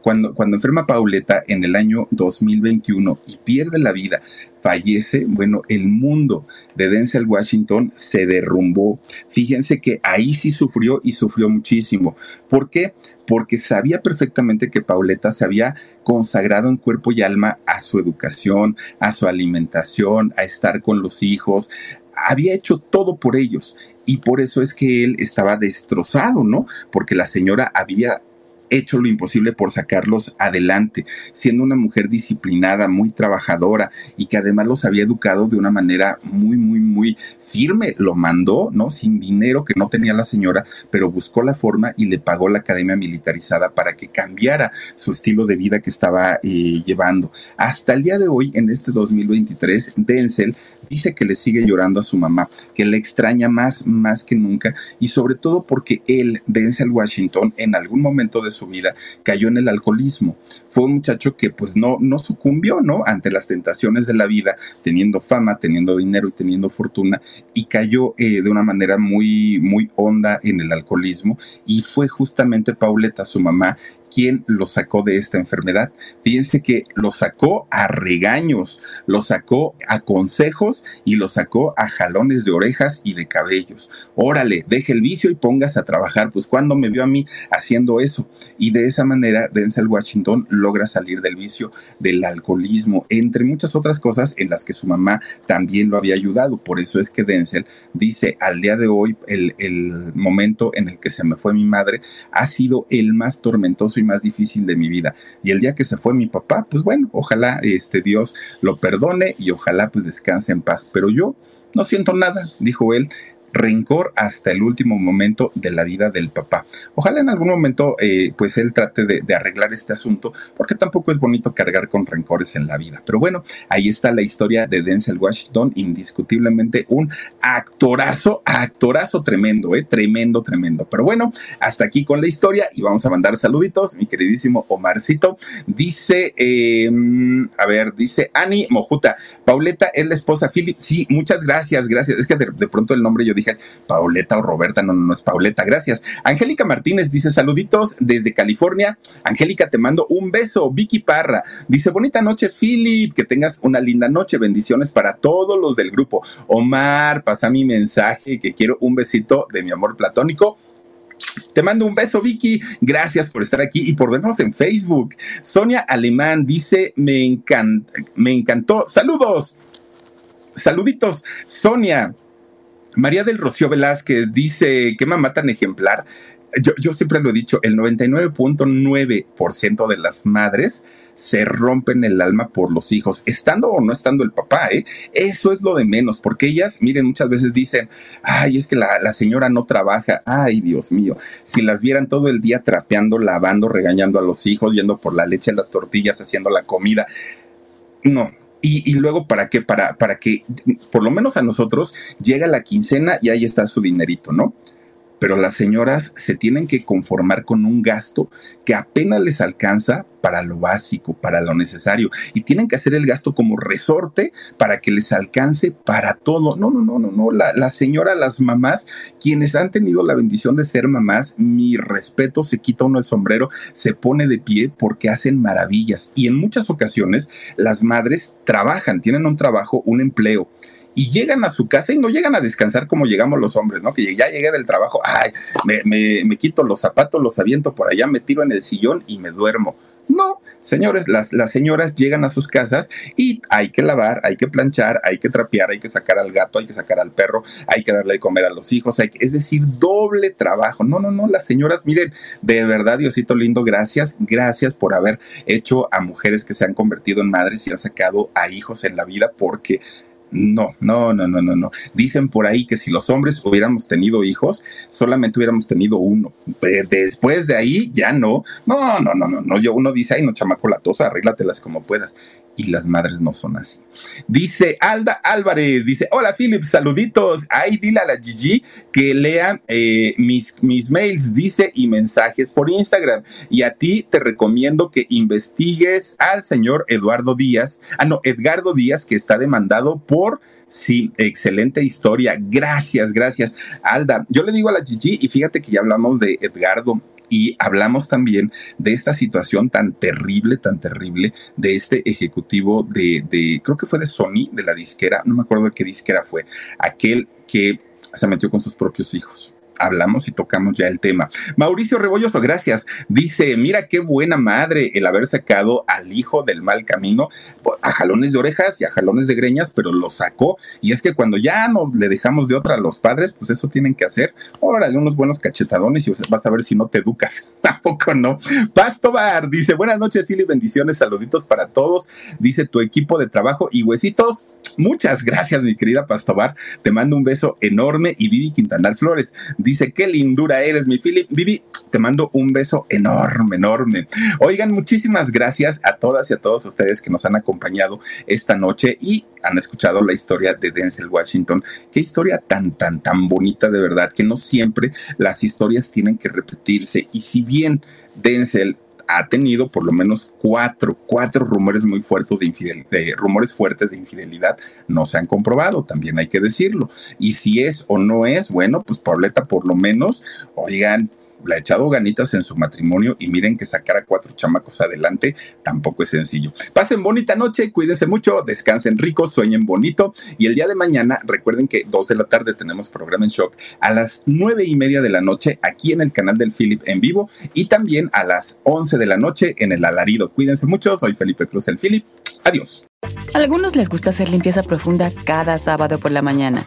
Cuando, cuando enferma Pauleta en el año 2021 y pierde la vida, fallece, bueno, el mundo de Denzel Washington se derrumbó. Fíjense que ahí sí sufrió y sufrió muchísimo. ¿Por qué? Porque sabía perfectamente que Pauleta se había consagrado en cuerpo y alma a su educación, a su alimentación, a estar con los hijos, había hecho todo por ellos y por eso es que él estaba destrozado, ¿no? Porque la señora había hecho lo imposible por sacarlos adelante, siendo una mujer disciplinada, muy trabajadora y que además los había educado de una manera muy, muy, muy firme. Lo mandó, ¿no? Sin dinero que no tenía la señora, pero buscó la forma y le pagó la academia militarizada para que cambiara su estilo de vida que estaba eh, llevando. Hasta el día de hoy, en este 2023, Denzel dice que le sigue llorando a su mamá, que le extraña más, más que nunca y sobre todo porque él, Denzel Washington, en algún momento de su vida cayó en el alcoholismo. Fue un muchacho que pues no, no sucumbió, ¿no? Ante las tentaciones de la vida, teniendo fama, teniendo dinero y teniendo fortuna y cayó eh, de una manera muy, muy honda en el alcoholismo y fue justamente Pauleta, su mamá, quién lo sacó de esta enfermedad. Fíjense que lo sacó a regaños, lo sacó a consejos y lo sacó a jalones de orejas y de cabellos. Órale, deje el vicio y póngase a trabajar. Pues cuando me vio a mí haciendo eso. Y de esa manera, Denzel Washington logra salir del vicio del alcoholismo, entre muchas otras cosas en las que su mamá también lo había ayudado. Por eso es que Denzel dice, al día de hoy, el, el momento en el que se me fue mi madre ha sido el más tormentoso y más difícil de mi vida. Y el día que se fue mi papá, pues bueno, ojalá este Dios lo perdone y ojalá pues descanse en paz. Pero yo no siento nada, dijo él, rencor hasta el último momento de la vida del papá. Ojalá en algún momento eh, pues él trate de, arreglar este asunto porque tampoco es bonito cargar con rencores en la vida. Pero bueno, ahí está la historia de Denzel Washington, indiscutiblemente un actorazo, actorazo tremendo, eh, tremendo, tremendo. Pero bueno, hasta aquí con la historia y vamos a mandar saluditos, mi queridísimo Omarcito. Dice, em, a ver, dice Ani Mojuta, Pauleta es la esposa Philip. Sí, muchas gracias, gracias. Es que de, de pronto el nombre yo dije Pauleta o Roberta, no, no, es Pauleta, gracias. Angélica Martínez dice saluditos desde California. Angélica, te mando un beso. Vicky Parra dice bonita noche, Philip, que tengas una linda noche, bendiciones para todos los del grupo. Omar, pasa mi mensaje que quiero un besito de mi amor platónico. Te mando un beso, Vicky. Gracias por estar aquí y por vernos en Facebook. Sonia Alemán dice: Me, me encantó. Saludos. Saluditos. Sonia, María del Rocío Velázquez dice, qué mamá tan ejemplar. Yo, yo siempre lo he dicho, el 99.9% de las madres se rompen el alma por los hijos, estando o no estando el papá, ¿eh? Eso es lo de menos, porque ellas, miren, muchas veces dicen, ay, es que la, la señora no trabaja, ay, Dios mío, si las vieran todo el día trapeando, lavando, regañando a los hijos, yendo por la leche, las tortillas, haciendo la comida, no, y, luego, ¿para qué? Para, para que, por lo menos a nosotros, llega la quincena y ahí está su dinerito, ¿no? Pero las señoras se tienen que conformar con un gasto que apenas les alcanza para lo básico, para lo necesario, y tienen que hacer el gasto como resorte para que les alcance para todo. No, no, no, no, no. La, la señora, las mamás, quienes han tenido la bendición de ser mamás, mi respeto, se quita uno el sombrero, se pone de pie porque hacen maravillas. Y en muchas ocasiones las madres trabajan, tienen un trabajo, un empleo y llegan a su casa y no llegan a descansar como llegamos los hombres, ¿no? Que ya llegué del trabajo, ay, me, me, me quito los zapatos, los aviento por allá, me tiro en el sillón y me duermo. No, señores, las, las señoras llegan a sus casas y hay que lavar, hay que planchar, hay que trapear, hay que sacar al gato, hay que sacar al perro, hay que darle de comer a los hijos, hay que, es decir, doble trabajo. No, no, no, las señoras, miren, de verdad, Diosito lindo, gracias, gracias por haber hecho a mujeres que se han convertido en madres y han sacado a hijos en la vida porque no, no, no, no, no, no. Dicen por ahí que si los hombres hubiéramos tenido hijos, solamente hubiéramos tenido uno. Después de ahí, ya no. No, no, no, no, no. Yo uno dice, ay, no, chamaco latosa, arréglatelas como puedas. Y las madres no son así. Dice Alda Álvarez, dice, hola Philip, saluditos. Ay, dile a la Gigi que lea eh, mis, mis mails, dice, y mensajes por Instagram. Y a ti te recomiendo que investigues al señor Eduardo Díaz, ah, no, Edgardo Díaz, que está demandado por Sí, excelente historia. Gracias, gracias. Alda, yo le digo a la Gigi, y fíjate que ya hablamos de Edgardo, y hablamos también de esta situación tan terrible, tan terrible de este ejecutivo de, de, creo que fue de Sony, de la disquera, no me acuerdo de qué disquera fue, aquel que se metió con sus propios hijos hablamos y tocamos ya el tema. Mauricio Rebolloso, gracias. Dice, mira qué buena madre el haber sacado al hijo del mal camino a jalones de orejas y a jalones de greñas, pero lo sacó. Y es que cuando ya no le dejamos de otra a los padres, pues eso tienen que hacer. Órale, unos buenos cachetadones y vas a ver si no te educas. Tampoco no. Pasto Bar dice, buenas noches, Fili, bendiciones, saluditos para todos. Dice tu equipo de trabajo y huesitos. Muchas gracias, mi querida Pastobar. Te mando un beso enorme y Vivi Quintanar Flores Dice, qué lindura eres, mi Philip. Vivi, te mando un beso enorme, enorme. Oigan, muchísimas gracias a todas y a todos ustedes que nos han acompañado esta noche y han escuchado la historia de Denzel Washington. Qué historia tan, tan, tan bonita de verdad, que no siempre las historias tienen que repetirse. Y si bien Denzel ha tenido por lo menos cuatro, cuatro rumores muy fuertes de infidelidad, rumores fuertes de infidelidad, no se han comprobado, también hay que decirlo. Y si es o no es, bueno, pues Pauleta por lo menos, oigan, le ha echado ganitas en su matrimonio y miren que sacar a cuatro chamacos adelante tampoco es sencillo. Pasen bonita noche, cuídense mucho, descansen rico, sueñen bonito y el día de mañana recuerden que dos de la tarde tenemos programa en shock a las nueve y media de la noche aquí en el canal del Philip en vivo y también a las once de la noche en el alarido. Cuídense mucho, soy Felipe Cruz el Philip. Adiós. A algunos les gusta hacer limpieza profunda cada sábado por la mañana.